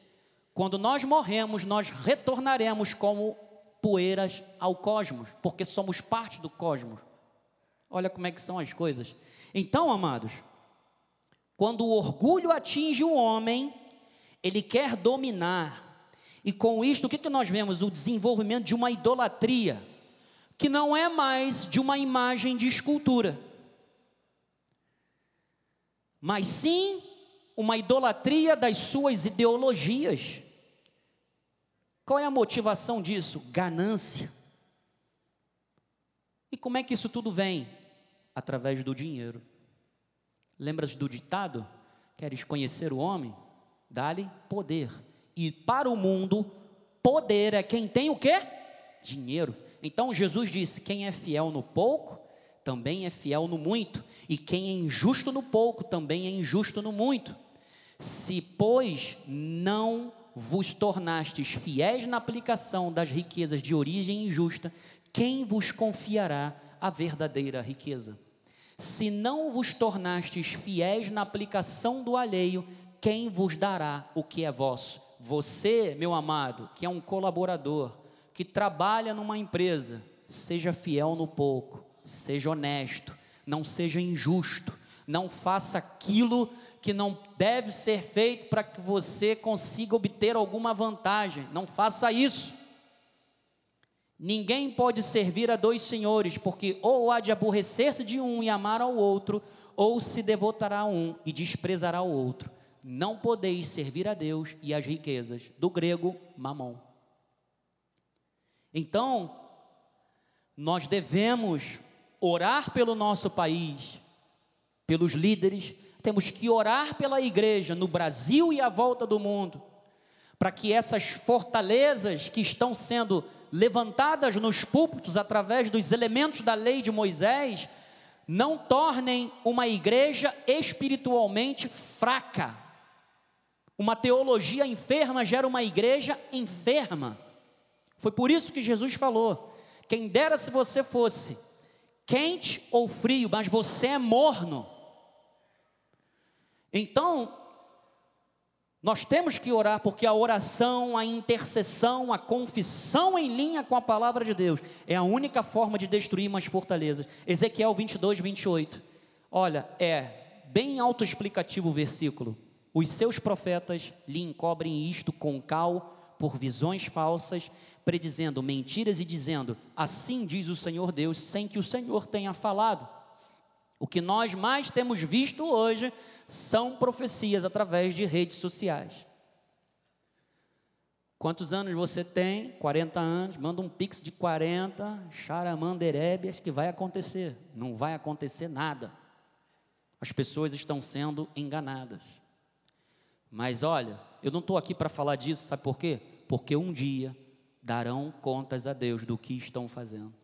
quando nós morremos, nós retornaremos como poeiras ao cosmos, porque somos parte do cosmos. Olha como é que são as coisas. Então, amados, quando o orgulho atinge o homem, ele quer dominar. E com isto, o que, que nós vemos? O desenvolvimento de uma idolatria, que não é mais de uma imagem de escultura, mas sim uma idolatria das suas ideologias. Qual é a motivação disso? Ganância. E como é que isso tudo vem? Através do dinheiro. Lembras do ditado? Queres conhecer o homem? Dá-lhe poder. E para o mundo, poder é quem tem o quê? Dinheiro. Então Jesus disse: quem é fiel no pouco, também é fiel no muito. E quem é injusto no pouco, também é injusto no muito. Se, pois, não vos tornastes fiéis na aplicação das riquezas de origem injusta, quem vos confiará a verdadeira riqueza? Se não vos tornastes fiéis na aplicação do alheio, quem vos dará o que é vosso? Você, meu amado, que é um colaborador, que trabalha numa empresa, seja fiel no pouco, seja honesto, não seja injusto, não faça aquilo que não deve ser feito para que você consiga obter alguma vantagem. Não faça isso. Ninguém pode servir a dois senhores, porque ou há de aborrecer-se de um e amar ao outro, ou se devotará a um e desprezará o outro. Não podeis servir a Deus e as riquezas. Do grego, mamon. Então, nós devemos orar pelo nosso país, pelos líderes, temos que orar pela igreja no Brasil e à volta do mundo, para que essas fortalezas que estão sendo levantadas nos púlpitos através dos elementos da lei de Moisés não tornem uma igreja espiritualmente fraca. Uma teologia enferma gera uma igreja enferma. Foi por isso que Jesus falou: quem dera se você fosse quente ou frio, mas você é morno. Então, nós temos que orar porque a oração, a intercessão, a confissão em linha com a palavra de Deus é a única forma de destruir umas fortalezas. Ezequiel 22, 28. Olha, é bem autoexplicativo o versículo. Os seus profetas lhe encobrem isto com cal por visões falsas, predizendo mentiras e dizendo: Assim diz o Senhor Deus, sem que o Senhor tenha falado. O que nós mais temos visto hoje são profecias através de redes sociais. Quantos anos você tem? 40 anos, manda um pix de 40, charamanderébias, que vai acontecer. Não vai acontecer nada. As pessoas estão sendo enganadas. Mas olha, eu não estou aqui para falar disso, sabe por quê? Porque um dia darão contas a Deus do que estão fazendo.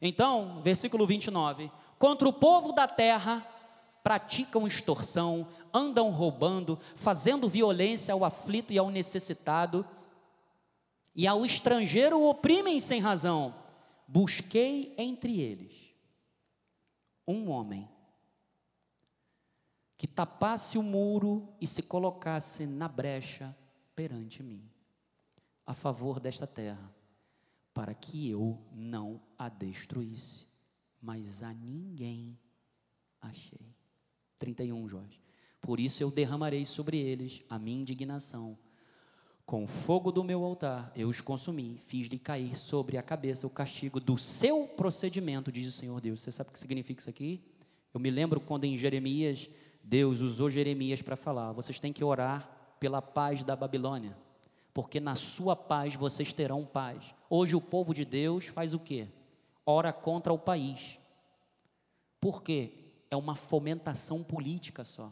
Então, versículo 29: Contra o povo da terra praticam extorsão, andam roubando, fazendo violência ao aflito e ao necessitado, e ao estrangeiro oprimem sem razão. Busquei entre eles um homem que tapasse o muro e se colocasse na brecha perante mim, a favor desta terra, para que eu não a destruísse, mas a ninguém achei. 31, Jorge. Por isso eu derramarei sobre eles a minha indignação. Com o fogo do meu altar eu os consumi, fiz-lhe cair sobre a cabeça o castigo do seu procedimento, diz o Senhor Deus. Você sabe o que significa isso aqui? Eu me lembro quando em Jeremias Deus usou Jeremias para falar: vocês têm que orar pela paz da Babilônia, porque na sua paz vocês terão paz. Hoje o povo de Deus faz o quê? Ora contra o país. Por quê? É uma fomentação política só.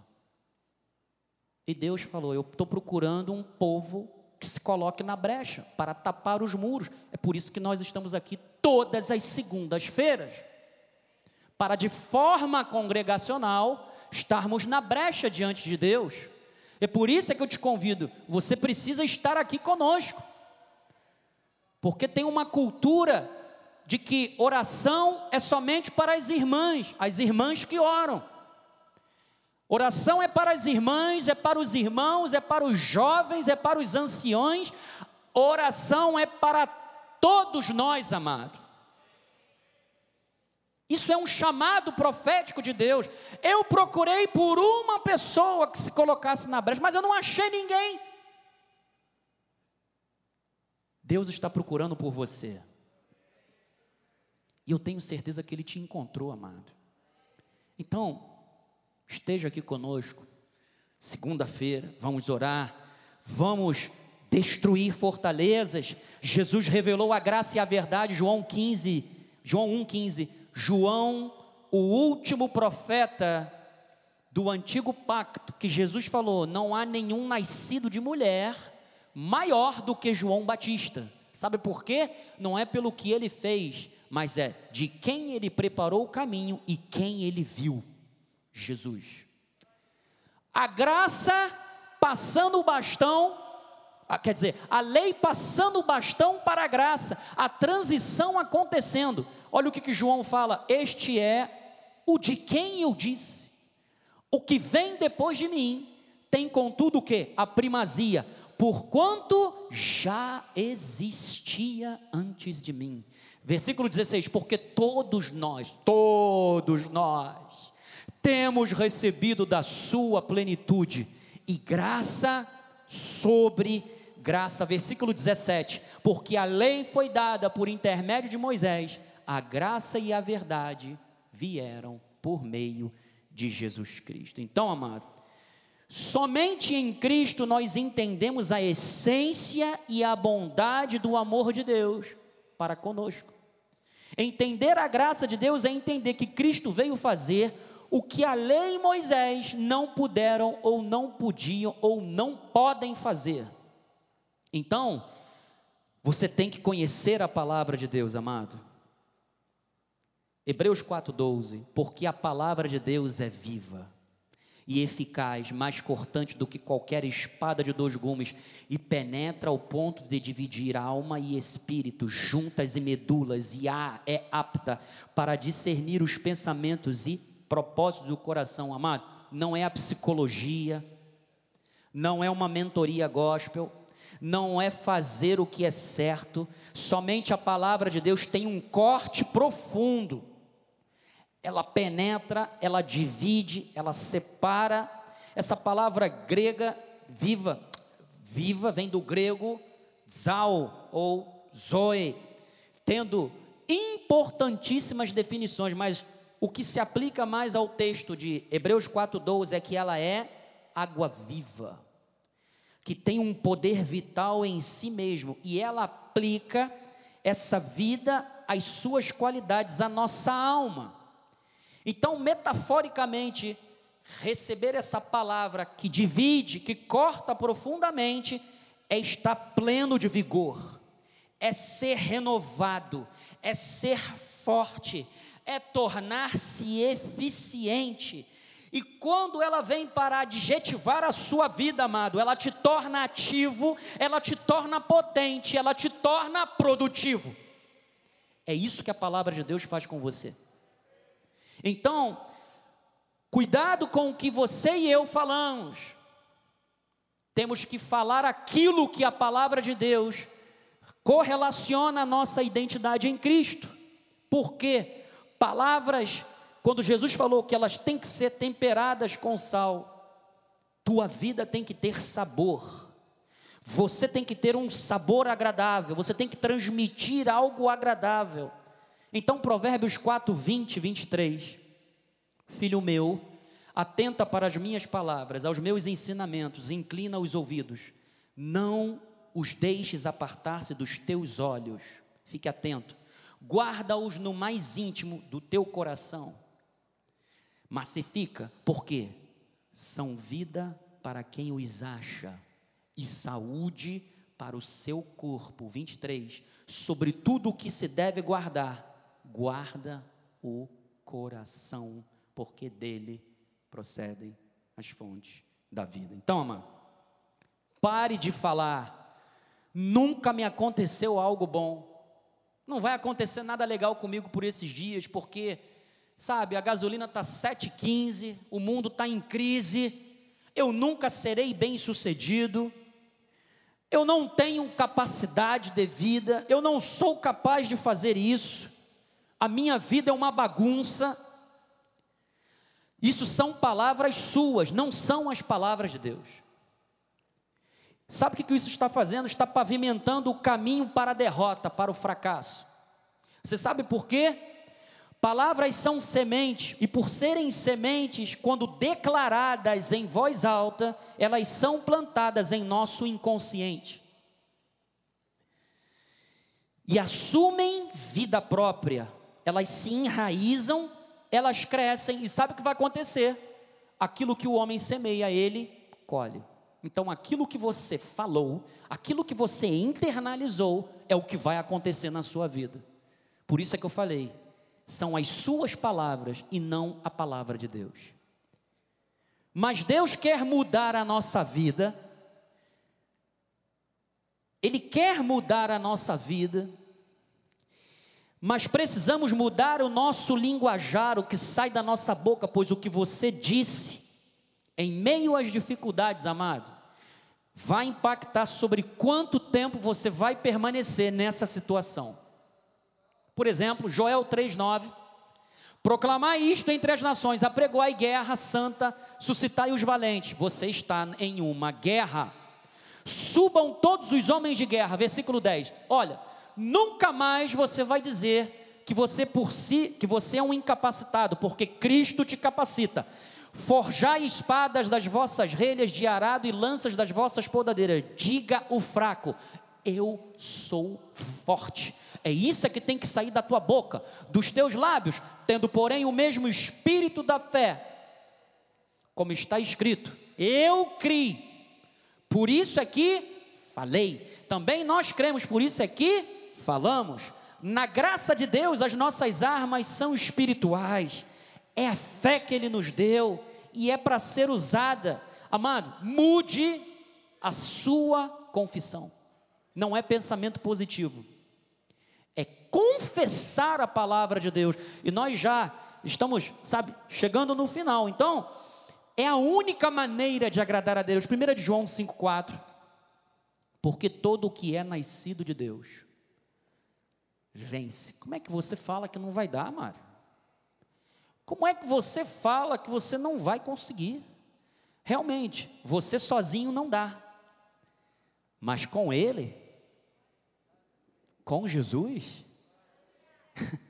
E Deus falou: Eu estou procurando um povo que se coloque na brecha para tapar os muros. É por isso que nós estamos aqui todas as segundas-feiras para de forma congregacional estarmos na brecha diante de Deus. É por isso é que eu te convido, você precisa estar aqui conosco. Porque tem uma cultura de que oração é somente para as irmãs, as irmãs que oram. Oração é para as irmãs, é para os irmãos, é para os jovens, é para os anciões. Oração é para todos nós, amados. Isso é um chamado profético de Deus. Eu procurei por uma pessoa que se colocasse na brecha, mas eu não achei ninguém. Deus está procurando por você. E eu tenho certeza que Ele te encontrou, amado. Então, esteja aqui conosco. Segunda-feira, vamos orar, vamos destruir fortalezas. Jesus revelou a graça e a verdade, João 15, João 1,15. João, o último profeta do antigo pacto, que Jesus falou: não há nenhum nascido de mulher maior do que João Batista. Sabe por quê? Não é pelo que ele fez, mas é de quem ele preparou o caminho e quem ele viu. Jesus. A graça passando o bastão, quer dizer, a lei passando o bastão para a graça, a transição acontecendo. Olha o que, que João fala: Este é o de quem eu disse. O que vem depois de mim tem, contudo, o que? A primazia, porquanto já existia antes de mim. Versículo 16: Porque todos nós, todos nós, temos recebido da sua plenitude e graça sobre graça. Versículo 17: Porque a lei foi dada por intermédio de Moisés a graça e a verdade vieram por meio de Jesus Cristo. Então, amado, somente em Cristo nós entendemos a essência e a bondade do amor de Deus para conosco. Entender a graça de Deus é entender que Cristo veio fazer o que a lei e Moisés não puderam ou não podiam ou não podem fazer. Então, você tem que conhecer a palavra de Deus, amado. Hebreus 4,12: Porque a palavra de Deus é viva e eficaz, mais cortante do que qualquer espada de dois gumes, e penetra ao ponto de dividir alma e espírito, juntas e medulas, e a, é apta para discernir os pensamentos e propósitos do coração, amado. Não é a psicologia, não é uma mentoria gospel, não é fazer o que é certo, somente a palavra de Deus tem um corte profundo ela penetra, ela divide, ela separa. Essa palavra grega, viva, viva, vem do grego zal ou zoe, tendo importantíssimas definições, mas o que se aplica mais ao texto de Hebreus 4:12 é que ela é água viva, que tem um poder vital em si mesmo e ela aplica essa vida às suas qualidades, à nossa alma. Então, metaforicamente, receber essa palavra que divide, que corta profundamente, é estar pleno de vigor, é ser renovado, é ser forte, é tornar-se eficiente. E quando ela vem para adjetivar a sua vida, amado, ela te torna ativo, ela te torna potente, ela te torna produtivo. É isso que a palavra de Deus faz com você. Então, cuidado com o que você e eu falamos. Temos que falar aquilo que a palavra de Deus correlaciona a nossa identidade em Cristo. Porque palavras, quando Jesus falou que elas têm que ser temperadas com sal, tua vida tem que ter sabor. Você tem que ter um sabor agradável, você tem que transmitir algo agradável. Então, Provérbios 4, 20, 23. Filho meu, atenta para as minhas palavras, aos meus ensinamentos, inclina os ouvidos, não os deixes apartar-se dos teus olhos, fique atento, guarda-os no mais íntimo do teu coração, massifica, porque são vida para quem os acha e saúde para o seu corpo. 23. Sobre tudo o que se deve guardar, guarda o coração, porque dele procedem as fontes da vida. Então, amado, pare de falar. Nunca me aconteceu algo bom. Não vai acontecer nada legal comigo por esses dias, porque, sabe, a gasolina está 7,15, o mundo está em crise, eu nunca serei bem sucedido, eu não tenho capacidade de vida, eu não sou capaz de fazer isso, a minha vida é uma bagunça. Isso são palavras suas, não são as palavras de Deus. Sabe o que isso está fazendo? Está pavimentando o caminho para a derrota, para o fracasso. Você sabe por quê? Palavras são sementes, e por serem sementes, quando declaradas em voz alta, elas são plantadas em nosso inconsciente. E assumem vida própria, elas se enraizam, elas crescem, e sabe o que vai acontecer? Aquilo que o homem semeia, ele colhe. Então, aquilo que você falou, aquilo que você internalizou, é o que vai acontecer na sua vida. Por isso é que eu falei, são as suas palavras e não a palavra de Deus. Mas Deus quer mudar a nossa vida, Ele quer mudar a nossa vida, mas precisamos mudar o nosso linguajar, o que sai da nossa boca, pois o que você disse, em meio às dificuldades, amado, vai impactar sobre quanto tempo você vai permanecer nessa situação. Por exemplo, Joel 3,9. Proclamar isto entre as nações, apregoai guerra santa, suscitai os valentes. Você está em uma guerra. Subam todos os homens de guerra. Versículo 10. Olha, nunca mais você vai dizer que você por si, que você é um incapacitado, porque Cristo te capacita. Forjai espadas das vossas relhas de arado e lanças das vossas podadeiras. Diga o fraco: Eu sou forte é isso que tem que sair da tua boca, dos teus lábios, tendo, porém, o mesmo espírito da fé, como está escrito: Eu criei, por isso é que falei. Também nós cremos, por isso é que falamos. Na graça de Deus, as nossas armas são espirituais, é a fé que Ele nos deu e é para ser usada. Amado, mude a sua confissão, não é pensamento positivo confessar a palavra de Deus. E nós já estamos, sabe, chegando no final. Então, é a única maneira de agradar a Deus. 1 de João 5,4. Porque todo o que é nascido de Deus vence. Como é que você fala que não vai dar, Mário? Como é que você fala que você não vai conseguir? Realmente, você sozinho não dá. Mas com Ele, com Jesus, *laughs*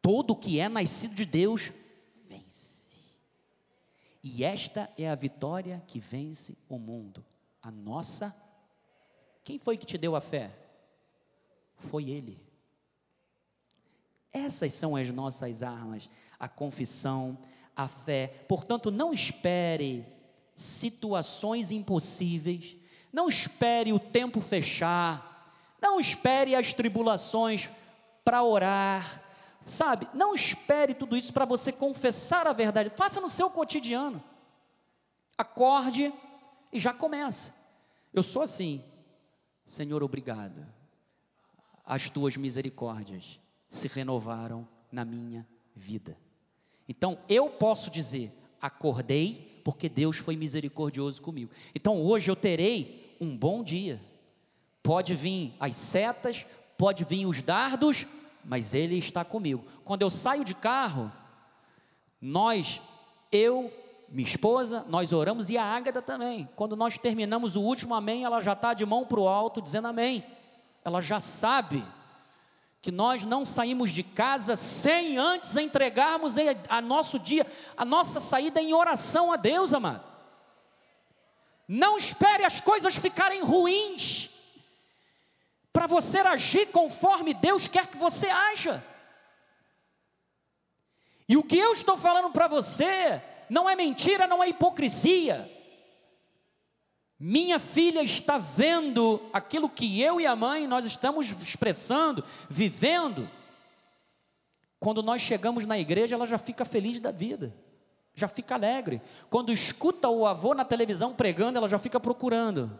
Todo que é nascido de Deus vence. E esta é a vitória que vence o mundo, a nossa. Quem foi que te deu a fé? Foi Ele. Essas são as nossas armas: a confissão, a fé. Portanto, não espere situações impossíveis, não espere o tempo fechar, não espere as tribulações para orar, sabe? Não espere tudo isso para você confessar a verdade, faça no seu cotidiano. Acorde e já começa. Eu sou assim, Senhor, obrigado. As tuas misericórdias se renovaram na minha vida. Então eu posso dizer: acordei porque Deus foi misericordioso comigo. Então hoje eu terei um bom dia. Pode vir as setas, pode vir os dardos, mas Ele está comigo. Quando eu saio de carro, nós, eu, minha esposa, nós oramos e a Ágata também. Quando nós terminamos o último amém, ela já está de mão para o alto dizendo amém. Ela já sabe que nós não saímos de casa sem antes entregarmos a nosso dia, a nossa saída em oração a Deus, amado. Não espere as coisas ficarem ruins para você agir conforme Deus quer que você haja. E o que eu estou falando para você não é mentira, não é hipocrisia. Minha filha está vendo aquilo que eu e a mãe nós estamos expressando, vivendo. Quando nós chegamos na igreja, ela já fica feliz da vida, já fica alegre. Quando escuta o avô na televisão pregando, ela já fica procurando,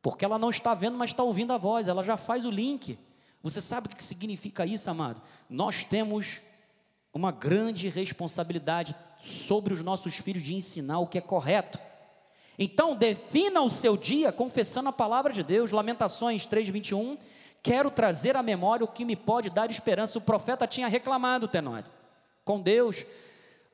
porque ela não está vendo, mas está ouvindo a voz, ela já faz o link. Você sabe o que significa isso, amado? Nós temos uma grande responsabilidade sobre os nossos filhos de ensinar o que é correto. Então, defina o seu dia confessando a palavra de Deus. Lamentações 3:21. Quero trazer à memória o que me pode dar esperança. O profeta tinha reclamado, Tenório, com Deus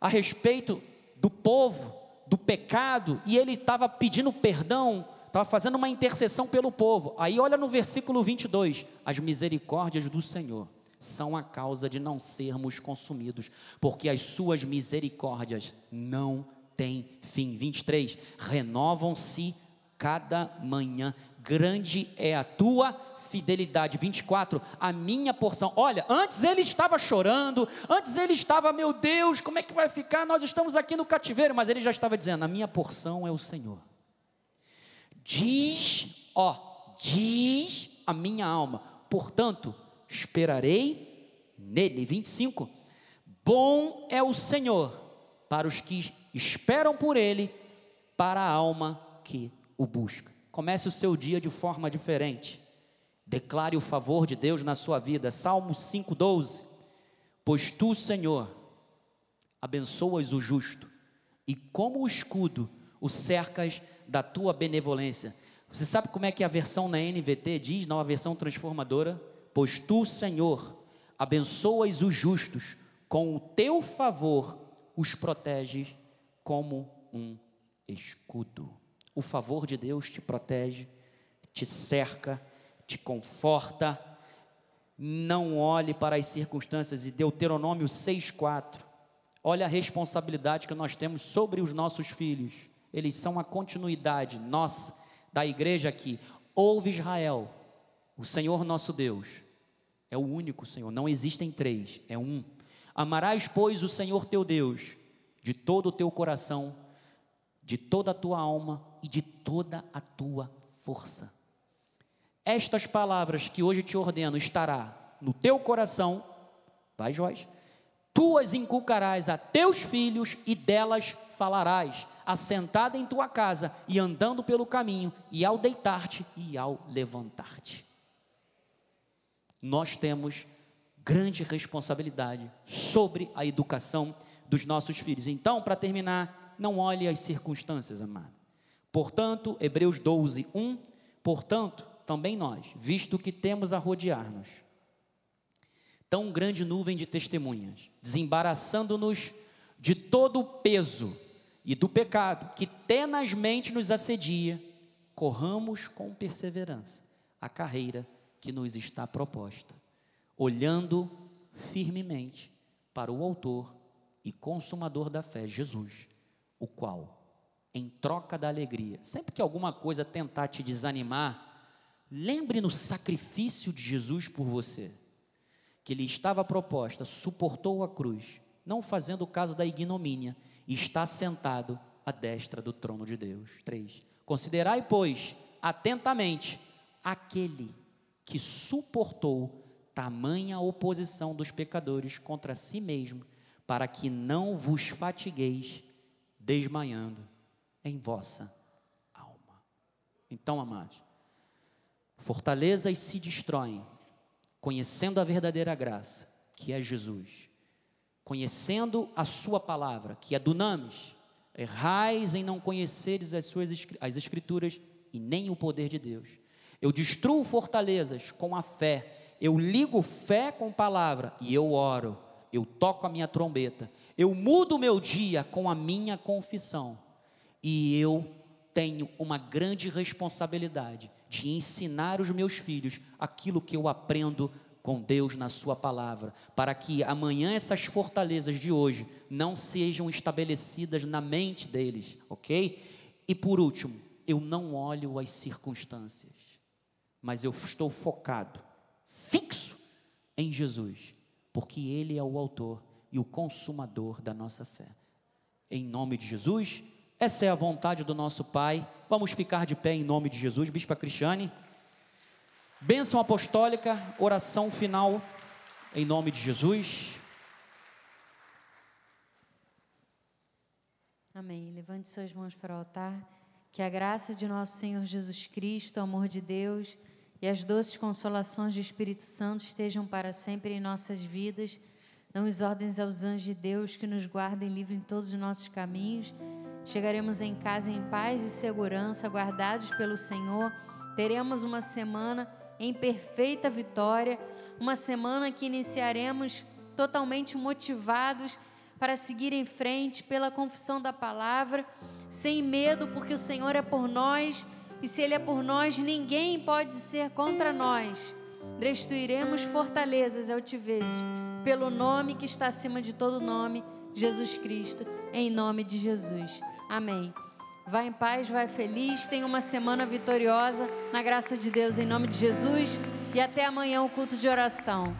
a respeito do povo, do pecado, e ele estava pedindo perdão, estava fazendo uma intercessão pelo povo. Aí olha no versículo 22, as misericórdias do Senhor são a causa de não sermos consumidos, porque as suas misericórdias não tem fim. 23. Renovam-se cada manhã. Grande é a tua fidelidade. 24. A minha porção. Olha, antes ele estava chorando, antes ele estava, meu Deus, como é que vai ficar? Nós estamos aqui no cativeiro, mas ele já estava dizendo: a minha porção é o Senhor. Diz, ó, diz a minha alma, portanto, esperarei nele. 25. Bom é o Senhor para os que esperam por Ele para a alma que o busca. Comece o seu dia de forma diferente. Declare o favor de Deus na sua vida. Salmo 5,12. Pois tu, Senhor, abençoas o justo, e como o escudo o cercas da tua benevolência. Você sabe como é que a versão na NVT diz, nova versão transformadora? Pois tu, Senhor, abençoas os justos, com o teu favor os proteges como um escudo. O favor de Deus te protege, te cerca, te conforta. Não olhe para as circunstâncias e Deuteronômio 6:4. Olha a responsabilidade que nós temos sobre os nossos filhos. Eles são a continuidade nossa da igreja aqui. Ouve Israel, o Senhor nosso Deus é o único Senhor, não existem três, é um. Amarás, pois, o Senhor teu Deus de todo o teu coração, de toda a tua alma e de toda a tua força. Estas palavras que hoje te ordeno estará no teu coração, vai Joás, tu as inculcarás a teus filhos e delas falarás, assentada em tua casa e andando pelo caminho, e ao deitar-te e ao levantar-te. Nós temos grande responsabilidade sobre a educação dos nossos filhos. Então, para terminar, não olhe as circunstâncias, amado. Portanto, Hebreus 12, 1, portanto, também nós, visto que temos a rodear-nos tão grande nuvem de testemunhas, desembaraçando-nos de todo o peso e do pecado que tenazmente nos assedia, corramos com perseverança a carreira que nos está proposta, olhando firmemente para o Autor e consumador da fé, Jesus, o qual, em troca da alegria. Sempre que alguma coisa tentar te desanimar, lembre no sacrifício de Jesus por você, que ele estava proposta, suportou a cruz, não fazendo caso da ignomínia, e está sentado à destra do trono de Deus. 3. Considerai, pois, atentamente aquele que suportou tamanha oposição dos pecadores contra si mesmo, para que não vos fatigueis desmaiando em vossa alma. Então, amados, fortalezas se destroem conhecendo a verdadeira graça, que é Jesus, conhecendo a sua palavra, que é dunamis, errais em não conheceres as suas as escrituras e nem o poder de Deus. Eu destruo fortalezas com a fé, eu ligo fé com palavra e eu oro, eu toco a minha trombeta, eu mudo o meu dia com a minha confissão. E eu tenho uma grande responsabilidade de ensinar os meus filhos aquilo que eu aprendo com Deus na Sua palavra, para que amanhã essas fortalezas de hoje não sejam estabelecidas na mente deles, ok? E por último, eu não olho as circunstâncias, mas eu estou focado, fixo em Jesus, porque Ele é o autor e o consumador da nossa fé. Em nome de Jesus, essa é a vontade do nosso Pai. Vamos ficar de pé em nome de Jesus, Bispa Cristiane. Bênção apostólica, oração final, em nome de Jesus. Amém. Levante suas mãos para o altar. Que a graça de nosso Senhor Jesus Cristo, o amor de Deus e as doces consolações do Espírito Santo estejam para sempre em nossas vidas. As ordens aos anjos de Deus que nos guardem livre em todos os nossos caminhos. Chegaremos em casa em paz e segurança, guardados pelo Senhor. Teremos uma semana em perfeita vitória, uma semana que iniciaremos totalmente motivados para seguir em frente pela confissão da palavra, sem medo, porque o Senhor é por nós e se Ele é por nós, ninguém pode ser contra nós. Destruiremos fortalezas altivezes, pelo nome que está acima de todo nome, Jesus Cristo, em nome de Jesus. Amém. Vá em paz, vai feliz, tenha uma semana vitoriosa, na graça de Deus, em nome de Jesus. E até amanhã o culto de oração.